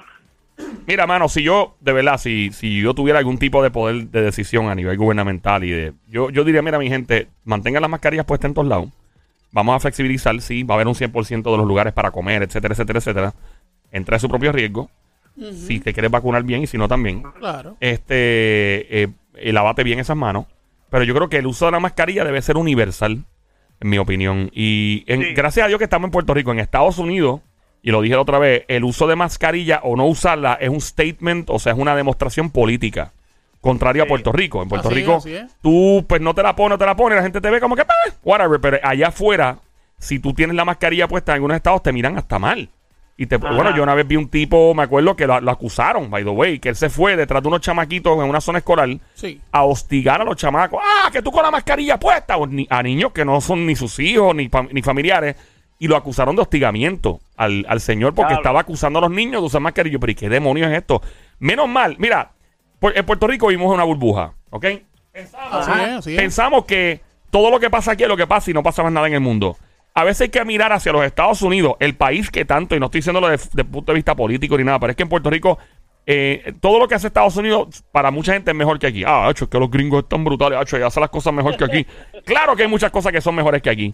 Mira, mano, si yo, de verdad, si, si yo tuviera algún tipo de poder de decisión a nivel gubernamental y de... Yo, yo diría, mira, mi gente, mantengan las mascarillas puestas en todos lados. Vamos a flexibilizar, sí, va a haber un 100% de los lugares para comer, etcétera, etcétera, etcétera. Entre a su propio riesgo. si te quieres vacunar bien y si no también. Claro. Este, eh, eh, lávate bien esas manos. Pero yo creo que el uso de la mascarilla debe ser universal, en mi opinión. Y en- Sí. gracias a Dios que estamos en Puerto Rico, en Estados Unidos, y lo dije la otra vez, el uso de mascarilla o no usarla es un statement, o sea, es una demostración política. Contrario a. Puerto Rico. En Puerto Así Rico, es. tú pues no te la pones, no te la pones, la gente te ve como que, "Bah, whatever. Pero allá afuera, si tú tienes la mascarilla puesta en algunos estados, te miran hasta mal. Y te, Ajá. bueno, yo una vez vi un tipo, me acuerdo que lo, lo acusaron, by the way, que él se fue detrás de unos chamaquitos en una zona escolar Sí. a hostigar a los chamacos. Ah, que tú con la mascarilla puesta. O ni- a niños que no son ni sus hijos ni, ni familiares. Y lo acusaron de hostigamiento al, al señor porque Claro. estaba acusando a los niños de usar mascarilla. Pero ¿y qué demonios es esto? Menos mal, mira, por- en Puerto Rico vimos una burbuja, ¿ok? Pensamos, Así es, así es. pensamos que todo lo que pasa aquí es lo que pasa y no pasa más nada en el mundo. A veces hay que mirar hacia los Estados Unidos, el país que tanto, y no estoy diciéndolo desde el punto de vista político ni nada, pero es que en Puerto Rico eh, todo lo que hace Estados Unidos para mucha gente es mejor que aquí. Ah, hecho, es que los gringos están brutales, hecho, y hacen las cosas mejor que aquí. *laughs* claro que hay muchas cosas que son mejores que aquí.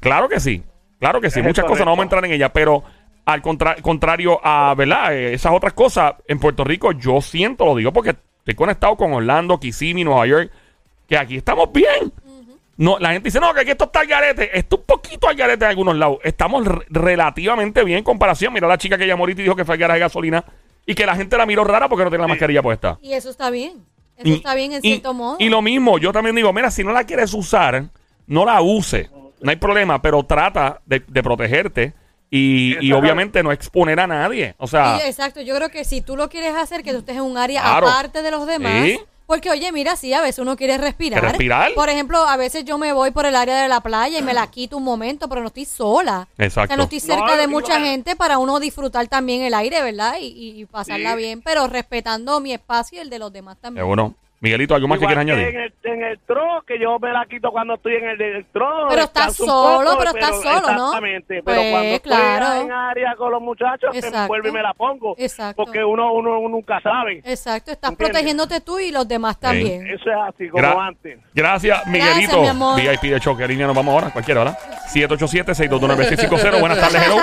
Claro que sí. Claro que sí. Es Muchas cosas, no vamos a entrar en ellas, pero al contra- contrario a, ¿verdad? Eh, esas otras cosas, en Puerto Rico yo siento, lo digo porque estoy conectado con Orlando, Kissimmee, Nueva York, que aquí estamos bien. No, la gente dice, no, que aquí esto está al garete. Está un poquito al garete en algunos lados. Estamos re- relativamente bien en comparación. Mira la chica que llamó ahorita y dijo que fue al garaje de gasolina y que la gente la miró rara porque no tiene la mascarilla puesta. Y eso está bien. Eso Y- está bien en y- cierto modo. Y lo mismo, yo también digo, mira, si no la quieres usar, no la use. No hay problema, pero trata de, de protegerte y, y obviamente no exponer a nadie. O sea, Y, exacto, yo creo que si tú lo quieres hacer, que tú estés en un área Claro. aparte de los demás. Sí. Porque, oye, mira, sí, a veces uno quiere respirar. ¿Quiere respirar? Por ejemplo, a veces yo me voy por el área de la playa y me la quito un momento, pero no estoy sola. Exacto. O sea, no estoy cerca No, de mucha gente para uno disfrutar también el aire, ¿verdad? Y, y- y pasarla Sí. bien, pero respetando mi espacio y el de los demás también. bueno. Miguelito, ¿algo más que Igual quieras que añadir? En el, en el tro, que yo me la quito cuando estoy en el, del tro. Pero estás solo, poco, pero estás solo, ¿no? Exactamente. Pues, pero cuando estoy claro. en área con los muchachos, me Exacto. vuelvo y me la pongo. Exacto. Porque uno, uno, uno nunca sabe. Exacto, estás ¿Entiendes? protegiéndote tú y los demás también. Eso es así, como Gra- antes. Gracias, Miguelito. mi amor. VIP de Choque. Línea, nos vamos ahora. Cualquiera, ¿verdad? 787-622-9650. Buenas tardes, *laughs* hello.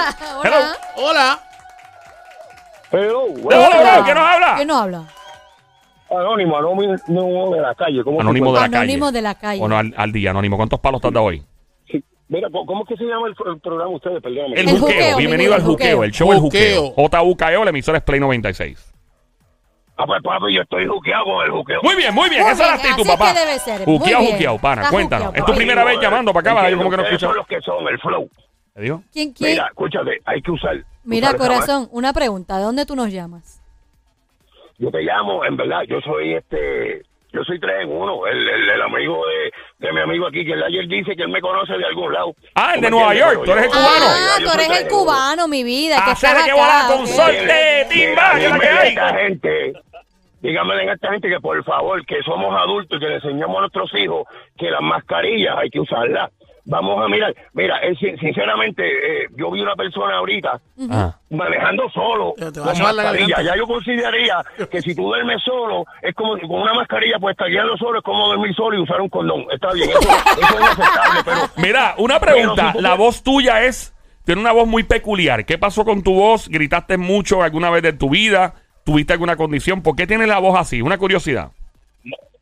Hello. Hola. Hola. Pero, Hello, hello, ¿Quién nos habla? ¿Quién nos habla? Anónimo, anónimo de la calle. ¿cómo Anónimo de la calle. Anónimo de la calle. Bueno, al, al día, Anónimo. ¿Cuántos palos te has dado hoy? Mira, ¿cómo es que se llama el, el programa de ustedes? Perdóname. El, El juqueo. juqueo, Bienvenido al juqueo. juqueo. El show El Juqueo. Juqueo. J-U-K-E-O, la emisora es Play 96. Ah, pues papi, yo estoy juqueado con el juqueo. Muy bien, muy bien. Muy Esa es la actitud, papá. que debe ser. Juqueado, juqueado, pana. Está Cuéntanos. juqueado, Es tu papi. primera vez llamando para acá, ¿verdad? Yo como que no escucho. son los que son, el flow. ¿Te digo? ¿Quién, quién? Mira, escúchate, hay que usar. Mira, usar corazón, una pregunta. ¿De dónde tú nos llamas? Yo te llamo, en verdad, yo soy este. Yo soy tres en uno, el, el, el amigo de, de mi amigo aquí, que él ayer dice que él me conoce de algún lado. Ah, el de ¿Tú me Nueva? York, tú eres el cubano. Ah, tú eres el cubano, mi vida. que Hacer que volar con ok. sol. Suerte, timba, que la que hay. esta gente, díganme a esta gente que por favor, que somos adultos y que le enseñamos a nuestros hijos que las mascarillas hay que usarlas. Vamos a mirar, mira, eh, sin- sinceramente, eh, yo vi una persona ahorita Ah. manejando solo con mascarilla. Ya yo consideraría que si tú duermes solo, es como con una mascarilla, pues estar guiando solo es como dormir solo y usar un condón. Está bien, eso, eso es inaceptable, pero *laughs* Mira, una pregunta. Pero La voz tuya es. Tiene una voz muy peculiar. ¿Qué pasó con tu voz? ¿Gritaste mucho alguna vez de tu vida? ¿Tuviste alguna condición? ¿Por qué tienes la voz así? Una curiosidad.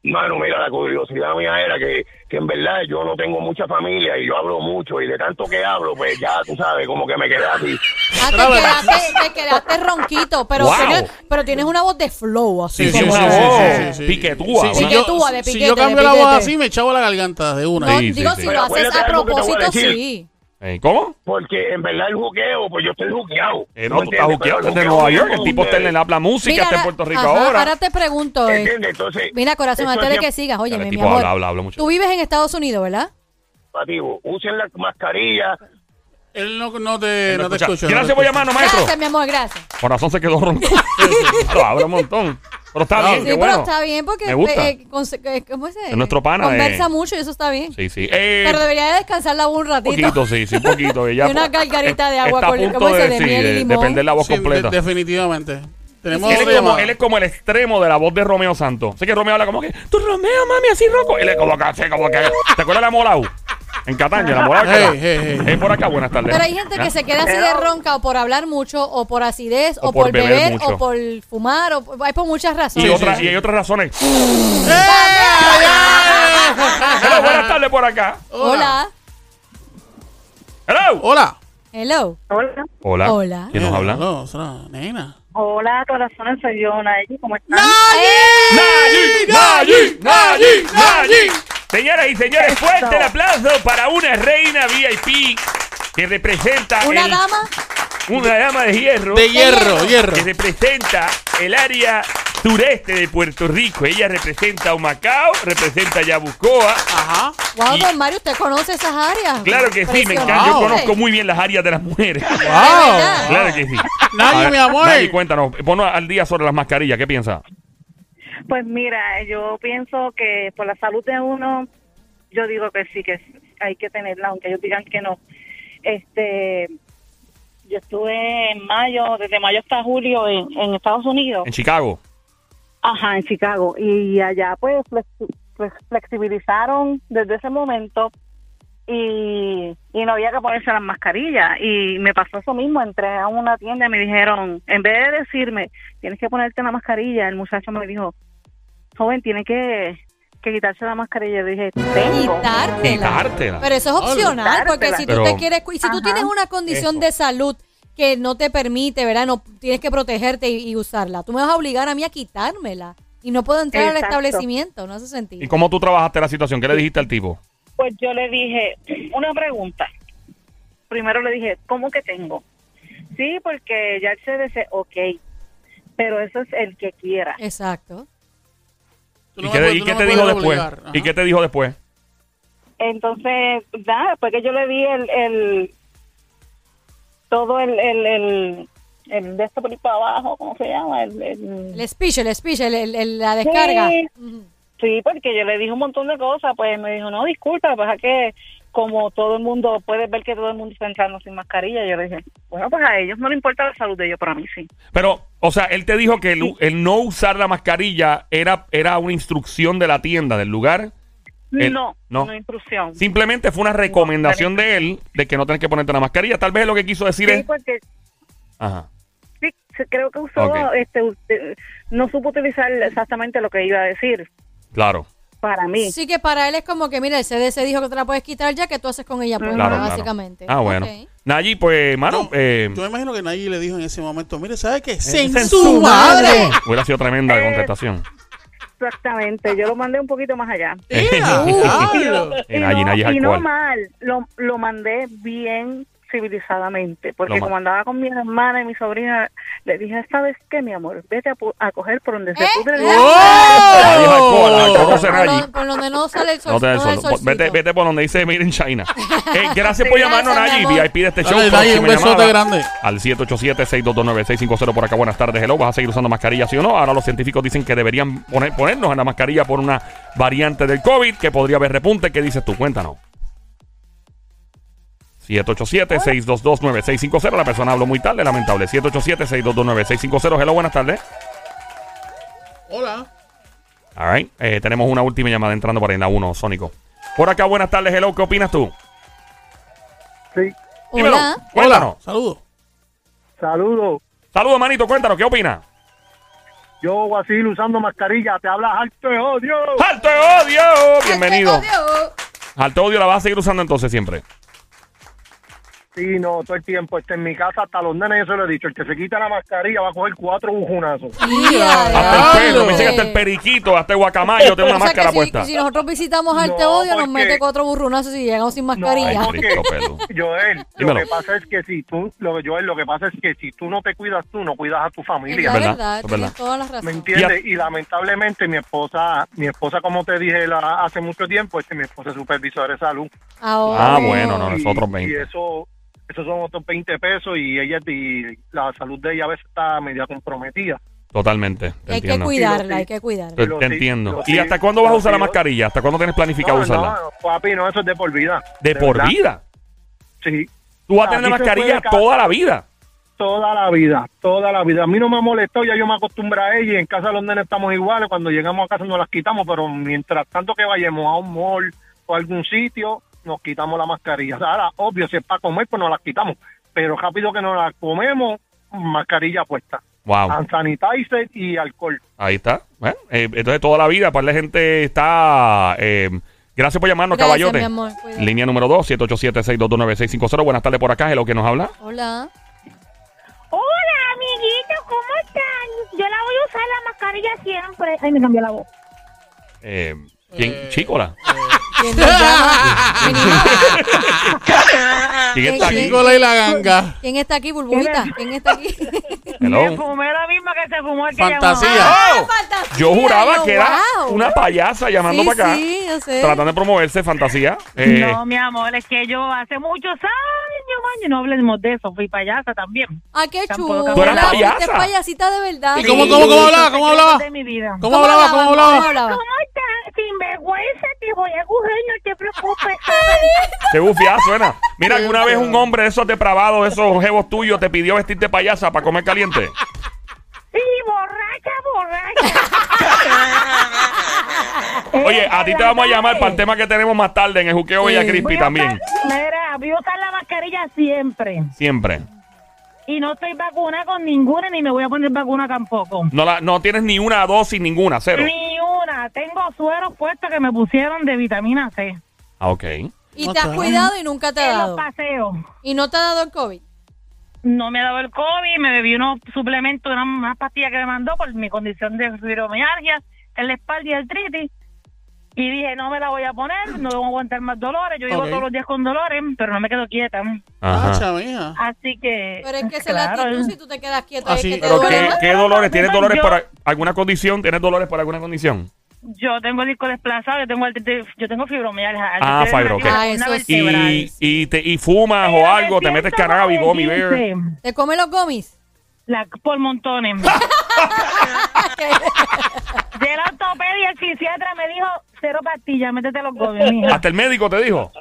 Mano, mira, la curiosidad mía era que, que en verdad yo no tengo mucha familia y yo hablo mucho y de tanto que hablo, pues ya tú sabes, como que me quedé así. Ah, te quedaste, te quedaste ronquito, pero, Wow. tienes, pero tienes una voz de flow, así Sí, sí, como sí, sí, sí, sí. piquetúa, Sí, si, Piquetúa, yo, de si piquete, yo cambio la voz así, me echaba la garganta de una. No, Sí, digo, sí, si sí. lo haces a propósito, sí. Eh, ¿Cómo? Porque en verdad el juqueo, pues yo estoy juqueado. Eh, ¿Tú no, tú estás juqueado desde Nueva York. El tipo está en el habla música, está en Puerto Rico ajá, ahora. ahora te pregunto, eh, ¿Entiendes? Entonces, mira corazón, antes de que sigas, oye, mi tipo amor, habla, habla, habla mucho. tú vives en Estados Unidos, ¿verdad? Pativo, usen la mascarilla. Él no, no te, no te Escucha, escucha. Gracias no por llamarnos, maestro. Gracias, mi amor, gracias. Corazón se quedó ronco. *laughs* Claro, habla un montón. Pero está No, bien, Sí, qué pero bueno. está bien porque Me gusta. eh, eh, ¿cómo es? Es nuestro pana, Conversa eh. mucho y eso está bien. Sí, sí. Eh, Pero debería de descansar la voz un un ratito. poquito, sí, sí, un poquito. Ella *laughs* Y una gargarita de agua está a con- punto ¿cómo de? De sí, miel y de- la voz Sí, completa. de- definitivamente. Tenemos Él otra es, como, llamada. él es como el extremo de la voz de Romeo Santos. Sé que Romeo habla como que, tú Romeo, mami, así roco. Él es como que, así, como que, *laughs* ¿te acuerdas de la Molau? En Cataño, la Hey, hey, hey. Es por acá, buenas tardes. Pero hay gente que se queda así de ronca o por hablar mucho, o por acidez, o, O por por, beber mucho. o por fumar, o hay por muchas Y, razones. otra- y hay otras razones. Hello, buenas tardes por acá. Hola. Hello. Hola. Hello. Hola. Hola. Hola. ¿Quién nos habla? Una nena. Hola, corazones, soy yo, Nayi. ¿Cómo están? Nayi, Nayi, Nayi, Nayi. Señoras y señores, fuerte el aplauso para una reina VIP que representa ¿Una el- dama? una dama de hierro De hierro, hierro. que representa el área sureste de Puerto Rico. Ella representa a Humacao, representa a Yabucoa. Ajá. Wow, Y- don Mario, ¿usted conoce esas áreas? Claro que sí, me encanta. Yo Wow. conozco muy bien las áreas de las mujeres. Wow. Claro que sí. Ver, mi amor. Nayi, cuéntanos, ponnos al día sobre las mascarillas. ¿Qué piensas? Pues mira, yo pienso que por la salud de uno, yo digo que sí, que hay que tenerla, aunque ellos digan que no. Este, yo estuve en mayo, desde mayo hasta julio en, en Estados Unidos, En Chicago. ajá, en Chicago, y allá pues, pues, flexibilizaron desde ese momento y, y no había que ponerse las mascarillas y me pasó eso mismo, entré a una tienda y me dijeron, en vez de decirme, tienes que ponerte la mascarilla, el muchacho me dijo, joven, tiene que, que quitarse la mascarilla. Yo dije, tengo. Quitártela. Quitártela. Pero eso es opcional, porque si tú Pero- te quieres, cu- y si tú Ajá. tienes una condición Eso. de salud que no te permite, ¿verdad? No tienes que protegerte y, y usarla. Tú me vas a obligar a mí a quitármela y no puedo entrar al Exacto. establecimiento, no hace sentido. ¿Y cómo tú trabajaste la situación? ¿Qué le dijiste al tipo? Pues yo le dije, una pregunta. Primero le dije, ¿cómo que tengo? Sí, porque ya el CDC, ok, pero eso es el que quiera. Exacto. ¿Y qué, y qué no te dijo después? ¿Y qué te dijo después? Entonces, nada, después que yo le di el, el todo el, el, el, el de esto por ahí para abajo, ¿cómo se llama? El, el- El speech, el speech, el- el- el- la descarga. Sí. Sí, porque yo le dije un montón de cosas, pues me dijo, no, disculpa, pasa que como todo el mundo, puedes ver que todo el mundo está entrando sin mascarilla, yo le dije, bueno, pues a ellos no le importa la salud de ellos, pero a mí sí. Pero, o sea, él te dijo que el, el no usar la mascarilla era, era una instrucción de la tienda, del lugar. El- no, no. no, instrucción. Simplemente fue una recomendación de él de que no tenés que ponerte la mascarilla. Tal vez lo que quiso decir Sí, es... porque Ajá. sí, creo que usó, Ok. este, no supo utilizar exactamente lo que iba a decir Claro. Para mí. Sí que para él es como que, mira, el CDC dijo que te la puedes quitar ya, que tú haces con ella, pues, Claro, claro. básicamente. Ah, bueno. Ok. Nayi, pues, mano, No, eh, Yo me imagino que nadie le dijo en ese momento, mire, ¿sabe qué? en ¡Sen su su madre! hubiera sido tremenda la Eh, contestación. Exactamente, yo lo mandé un poquito más allá. ¡Ea, *laughs* diablo! Eh, y Nayi, no, Nayi es y no alcohol. mal, lo, lo mandé bien civilizadamente, porque como andaba con mi hermana y mi sobrina, le dije, ¿sabes qué, mi amor? Vete a, coger por donde se ¿Eh? pudre el ¿Eh? agua". Nayi es alcohol, alcohol no Por, donde no sale el sol. No sol. Vete, vete por donde dice Made in China. *laughs* Eh, gracias por llamarnos, Nayi. VIP de este show. Dale, Nayi, un besote grande. Al 787-622-9650 por acá. Buenas tardes, hello. ¿Vas a seguir usando mascarilla, sí o no? Ahora los científicos dicen que deberían poner, ponernos en la mascarilla por una variante del COVID que podría haber repunte. ¿Qué dices tú? Cuéntanos. 787-622-9650. La persona habló muy tarde, lamentable. 787-622-9650. Hello, buenas tardes. Hola. All right. Eh, tenemos una última llamada entrando por ahí en la 1, Sónico. Por acá, buenas tardes, hello. ¿Qué opinas tú? Sí, Dímelo. Hola. Cuéntanos. Hola. Saludos. saludos. Saludos, manito. Cuéntanos. ¿Qué opinas? Yo voy a seguir usando mascarilla, te hablas alto de odio. ¡Alto de odio! Bienvenido. Alto odio la vas a seguir usando entonces siempre. Sí, no, todo el tiempo. Este, en mi casa, hasta los nenes, yo se lo he dicho. El que se quita la mascarilla va a coger cuatro bujonazos. Mira, Hasta el pelo, me dice que hasta el periquito, hasta el guacamayo tiene una O sea máscara que si, puesta. si nosotros visitamos al No, Teodio, nos mete cuatro burrunazos y llegamos sin mascarilla. Ay, porque-. Joel, Dímelo. lo que pasa es que si tú, lo, Joel, lo que pasa es que si tú no te cuidas tú, no cuidas a tu Es familia. la verdad, verdad, es tienes verdad. todas las ¿Me entiendes? Y lamentablemente mi esposa, mi esposa, como te dije la- hace mucho tiempo, este, mi esposa es supervisora de salud. Ah, bueno, no, Y- nosotros Y 20. eso, esos son otros 20 pesos y ella y la salud de ella a veces está media comprometida. Totalmente. Te hay que cuidarla, Sí, hay que cuidarla. Te, Lo te sí, entiendo. ¿Y sí, hasta cuándo vas a usar la mascarilla? ¿Hasta cuándo tienes planificado No, usarla? no, papi, no, eso es de por vida. De por verdad. vida. Sí, Tú vas a tener la mascarilla toda la vida. toda la vida, toda la vida. A mí no me ha molestado, ya yo me acostumbré a ella y en casa los nenes estamos iguales. Cuando llegamos a casa nos las quitamos, pero mientras tanto que vayamos a un mall o a algún sitio, nos quitamos la mascarilla. Ahora, obvio, si es para comer, pues nos la quitamos. Pero rápido que nos la comemos, mascarilla puesta. Wow. Hand sanitizer y alcohol. Ahí está. Bueno, eh, entonces, toda la vida, para la gente está. eh, gracias por llamarnos, Gracias, caballote. mi amor. Línea número 2, 787-622-9650. Buenas tardes por acá. Es lo que nos habla. Hola. Hola, amiguitos, ¿cómo están? Yo la voy a usar la mascarilla siempre. Ay, me cambió la voz. Eh, ¿Quién? Eh, Chícola. ¿Quién nos llama? ¿Quién está aquí? Chicola y la ganga. ¿Quién está aquí, burbujita? ¿Quién está aquí? Hello. fumé la misma que se fumó el Fantasía. ¡Oh! Fantasía, Yo juraba yo, que era wow. una payasa llamando Sí, para acá. sí, yo sé. Tratando de promoverse fantasía. Eh, No, mi amor, es que yo hace muchos años, años, no hablemos de eso, fui payasa también. Ah, qué Tampoco chulo. ¿Tú eras payasa? Usted es payasita de verdad. ¿Y cómo, cómo, cómo hablaba? ¿Cómo hablaba? De mi vida. ¿Cómo hablaba? ¿Cómo hablaba? ¿Cómo hablaba? ¿Cómo estás? Sinvergüenza, te voy a coger, no te preocupes. *laughs* Qué bufiada suena. Mira, alguna vez un hombre de esos depravados, esos jevos tuyos, te pidió vestirte payasa para comer caliente. Sí, borracha, borracha. *laughs* Oye, a ti te vamos a llamar para el tema que tenemos más tarde en el juqueo Bella. Crispy también. Mira, voy a usar la mascarilla siempre. Siempre. Y no estoy vacuna con ninguna, ni me voy a poner vacuna tampoco. No, la, no tienes ni una dosis, ninguna, cero. Ni una. Tengo sueros puestos que me pusieron de vitamina C. Ah, ok. Y No te has cuidado y nunca te ha En dado. los paseos. Y no te ha dado el COVID. No me ha dado el COVID, me bebí unos suplementos, una, una pastilla que me mandó por mi condición de fibromialgia en la espalda y artritis. Y dije, no me la voy a poner, no voy a aguantar más dolores. Yo vivo todos los días con dolores, pero no me quedo quieta. Ajá. Así que... Pero es que es la actitud si tú te quedas quieto. Ah, es sí, que te Pero ¿qué, qué dolores? ¿Tienes Yo- dolores por a- alguna condición? ¿Tienes dolores por alguna condición? Yo tengo el disco desplazado, yo tengo, artritis- yo tengo fibromialgia. Ah, fibro, ok. en la Ah, eso. Y, y, te, y fumas Pero o algo, te metes cannabis. 15, ¿Te come los gomis? La, por montones. *laughs* de la ortopedia, el fisiatra me dijo, cero pastillas, métete los mija. Hasta el médico te dijo.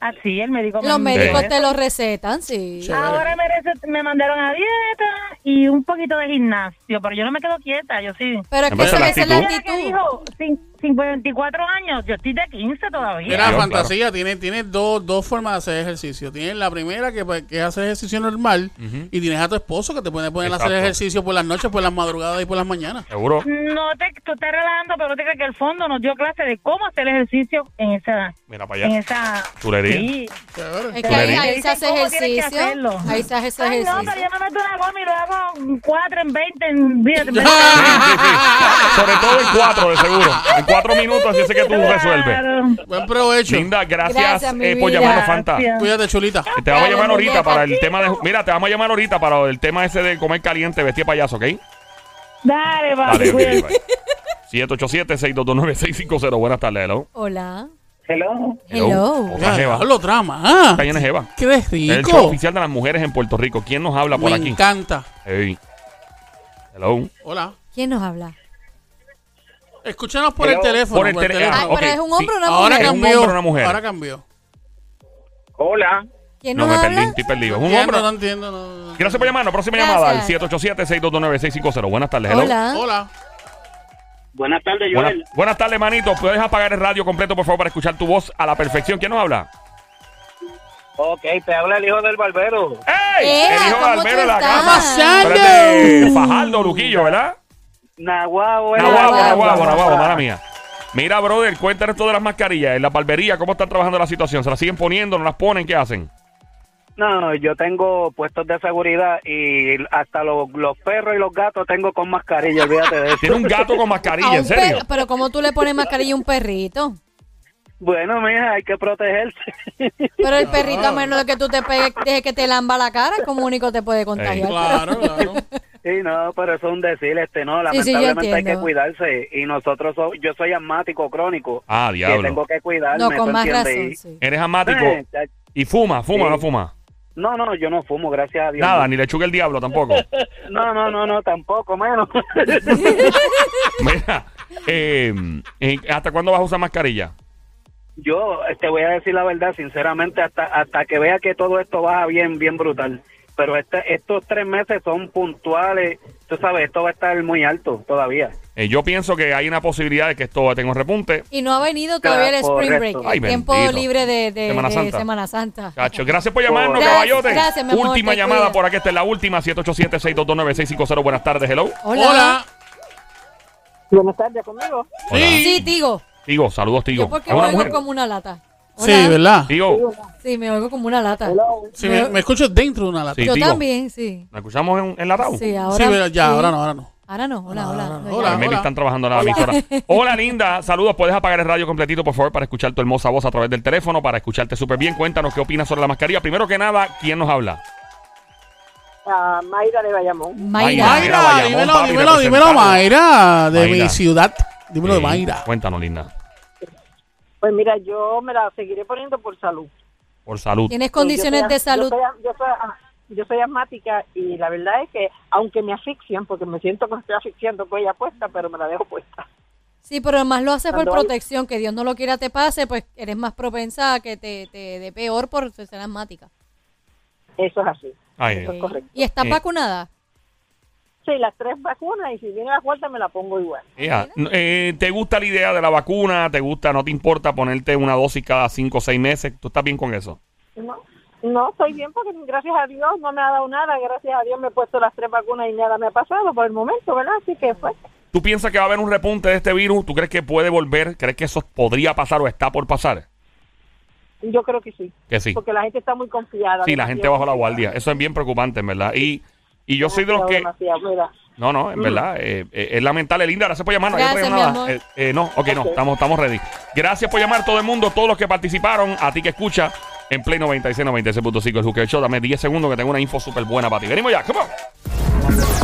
Así, el médico me Los médicos te los recetan, sí. Chévere. Ahora me, recet- me mandaron a dieta y un poquito de gimnasio, pero yo no me quedo quieta, yo sí. Pero es que es la esa es la actitud. Mira que actitud. dijo, cin- 54 años, yo estoy de 15 todavía. Mira, Claro, fantasía, tiene, tiene dos, dos formas de hacer ejercicio. Tienes la primera que, pues, que es hacer ejercicio normal Ujú. y tienes a tu esposo que te puede poner a hacer Exacto. ejercicio por las noches, por las madrugadas y por las mañanas. Seguro. No te, tú estás relajando, pero no te creas que el fondo nos dio clase de cómo hacer ejercicio en esa... Mira para En allá. esa... Chulería. Sí. Es que ahí, ahí se hace ¿Cómo tienes que ejercicio. hacerlo? Ahí se hace Ay, no, ejercicio. pero yo me meto una goma y lo hago 4 en 20 en 10. Sí, sí, sí. Sobre todo en cuatro, de seguro. En cuatro *laughs* minutos, así es que tú resuelves. Buen provecho. Linda, gracias, eh, por llamarnos, Fanta. Cuídate, chulita. Te vamos a llamar ahorita para el tema de. Mira, te vamos a llamar ahorita para el tema ese de comer caliente, vestir payaso, ¿ok? Dale, va. Dale, ok, cuídate. bye. 787-622-9650. Buenas tardes, hello. Hola. Hello. Hello. Otra jeva. Hablo trama. Ah, Jeva. qué Es el show rico. oficial de las mujeres en Puerto Rico. ¿Quién nos habla por Me aquí? encanta. Hey. Hello. Hola. ¿Quién nos habla? Escúchanos por el teléfono. Por el teléfono. Pero es un sí. hombre o una Ahora mujer. ¿Es un cambió. hombre o una mujer? Ahora cambió. Hola. ¿Quién No nos me perdí, habla? estoy perdido. Es un hombre. no entiendo. no, no. Gracias por llamarnos. Próxima Gracias. llamada al 787-622-9650. Buenas tardes, hello. Hola. Hola. Buenas tardes, Joel. buenas tardes, manito. ¿Puedes apagar el radio completo, por favor, para escuchar tu voz a la perfección? ¿Quién nos habla? Ok, te habla el hijo del barbero. ¡Ey! El hijo de ¿cómo Albero tú de la casa. Fajardo, Luquillo, ¿verdad? Nahuabo. Nahuabo, Nahuabo. Nahuabo, Nahuabo, mala mía. Mira, brother, cuéntanos esto de las mascarillas. En la barbería, ¿cómo están trabajando la situación? ¿Se las siguen poniendo? ¿No las ponen? ¿Qué hacen? No, yo tengo puestos de seguridad y hasta los, los perros y los gatos tengo con mascarilla, olvídate de *laughs* eso. Tiene un gato con mascarilla, ¿en serio? per- Pero ¿cómo tú le pones mascarilla a un perrito? Bueno, mija, hay que protegerse. *laughs* Pero el perrito, a menos de que tú te pegues, deje que te lamba la cara, como único te puede contagiar. Claro, claro. *laughs* Sí, no, pero eso es un decir, este, no, Sí, sí, yo lamentablemente hay que entiendo. cuidarse y nosotros, so- yo soy asmático crónico, Ah, que diablo. tengo que cuidarme, No, con ¿tú más entiendes? razón, Y- sí. Eres asmático Eh, ya- y fuma, fuma o Sí. no fuma. No, no, yo no fumo, gracias a Dios. Nada, ni lechuga el diablo tampoco. *laughs* No, no, no, no, tampoco, menos. *laughs* Mira, eh, eh, ¿hasta cuándo vas a usar mascarilla? yo te voy a decir la verdad, sinceramente, hasta hasta que vea que todo esto baja bien, bien brutal. Pero este, estos tres meses son puntuales, tú sabes, esto va a estar muy alto todavía. Eh, yo pienso que hay una posibilidad de que esto tenga un repunte. Y no ha venido todavía el Claro, Spring correcto. Break, Ay, el tiempo libre de, de- Semana de Santa. Semana Santa. Gracias por llamarnos, Gracias, caballote. gracias, mi amor, Última te llamada por aquí. Esta es la última. 787-622-9650. Buenas tardes, hello. Hola. Hola. Buenas tardes conmigo. Hola. Sí, Tigo. Tigo, saludos, Tigo. Yo porque ¿Es me una oigo mujer? como una lata. Sí, Hola. ¿verdad? Tigo, Sí, me oigo como una lata. Sí, me, me escucho dentro de una lata. Sí, Yo también, sí. ¿nos escuchamos en, en la TAU? Sí, Sí, ahora. pero ya, sí. ahora no, ahora no. Ahora no, hola, hola. Ahora no. No, Hola, ya. Maybe hola. están trabajando en la emisora. *laughs* Hola, linda. Saludos. Puedes apagar el radio completito, por favor, para escuchar tu hermosa voz a través del teléfono, para escucharte súper bien. Cuéntanos qué opinas sobre la mascarilla. Primero que nada, ¿quién nos habla? Ah, Mayra de Bayamón. Mayra. Mayra. Mayra, Bayamón, dímelo, papi, dímelo, dímelo. Mayra, de Mayra. mi ciudad. Dímelo de Sí, Mayra. Cuéntanos, linda. Pues mira, yo me la seguiré poniendo por salud. Por salud. ¿Tienes condiciones Yo soy- de salud? Yo soy, yo soy- yo soy asmática y la verdad es que, aunque me asfixian, porque me siento que me estoy asfixiando con ella puesta, pero me la dejo puesta. Sí, pero además lo haces por hay- protección, que Dios no lo quiera te pase, pues eres más propensa a que te, te dé peor por ser asmática. Eso es así. Ay, Eso es correcto. ¿Y estás Eh. vacunada? Sí, las tres vacunas y si viene la cuarta me la pongo igual. Eh, ¿Te gusta la idea de la vacuna? ¿Te gusta, no te importa ponerte una dosis cada cinco o seis meses? ¿Tú estás bien con eso? No, no estoy bien porque gracias a Dios no me ha dado nada. Gracias a Dios me he puesto las tres vacunas y nada me ha pasado por el momento, ¿verdad? Así que fue. ¿Tú piensas que va a haber un repunte de este virus? ¿Tú crees que puede volver? ¿Crees que eso podría pasar o está por pasar? Yo creo que sí. Que sí. Porque la gente está muy confiada. Sí, la gente bajo la guardia. Eso es bien preocupante, verdad. Y, y yo soy de los que... No, no, en verdad. eh, eh, es lamentable. Linda, gracias por llamar. ¿Hay otra Gracias, mi llamada? amor. Eh, eh, no, ok, no. Estamos, estamos ready. Gracias por llamar todo el mundo, todos los que participaron. A ti que escucha en Play 96, 96.5 el Hooker Show. Dame 10 segundos que tengo una info súper buena para ti. Venimos ya, come on.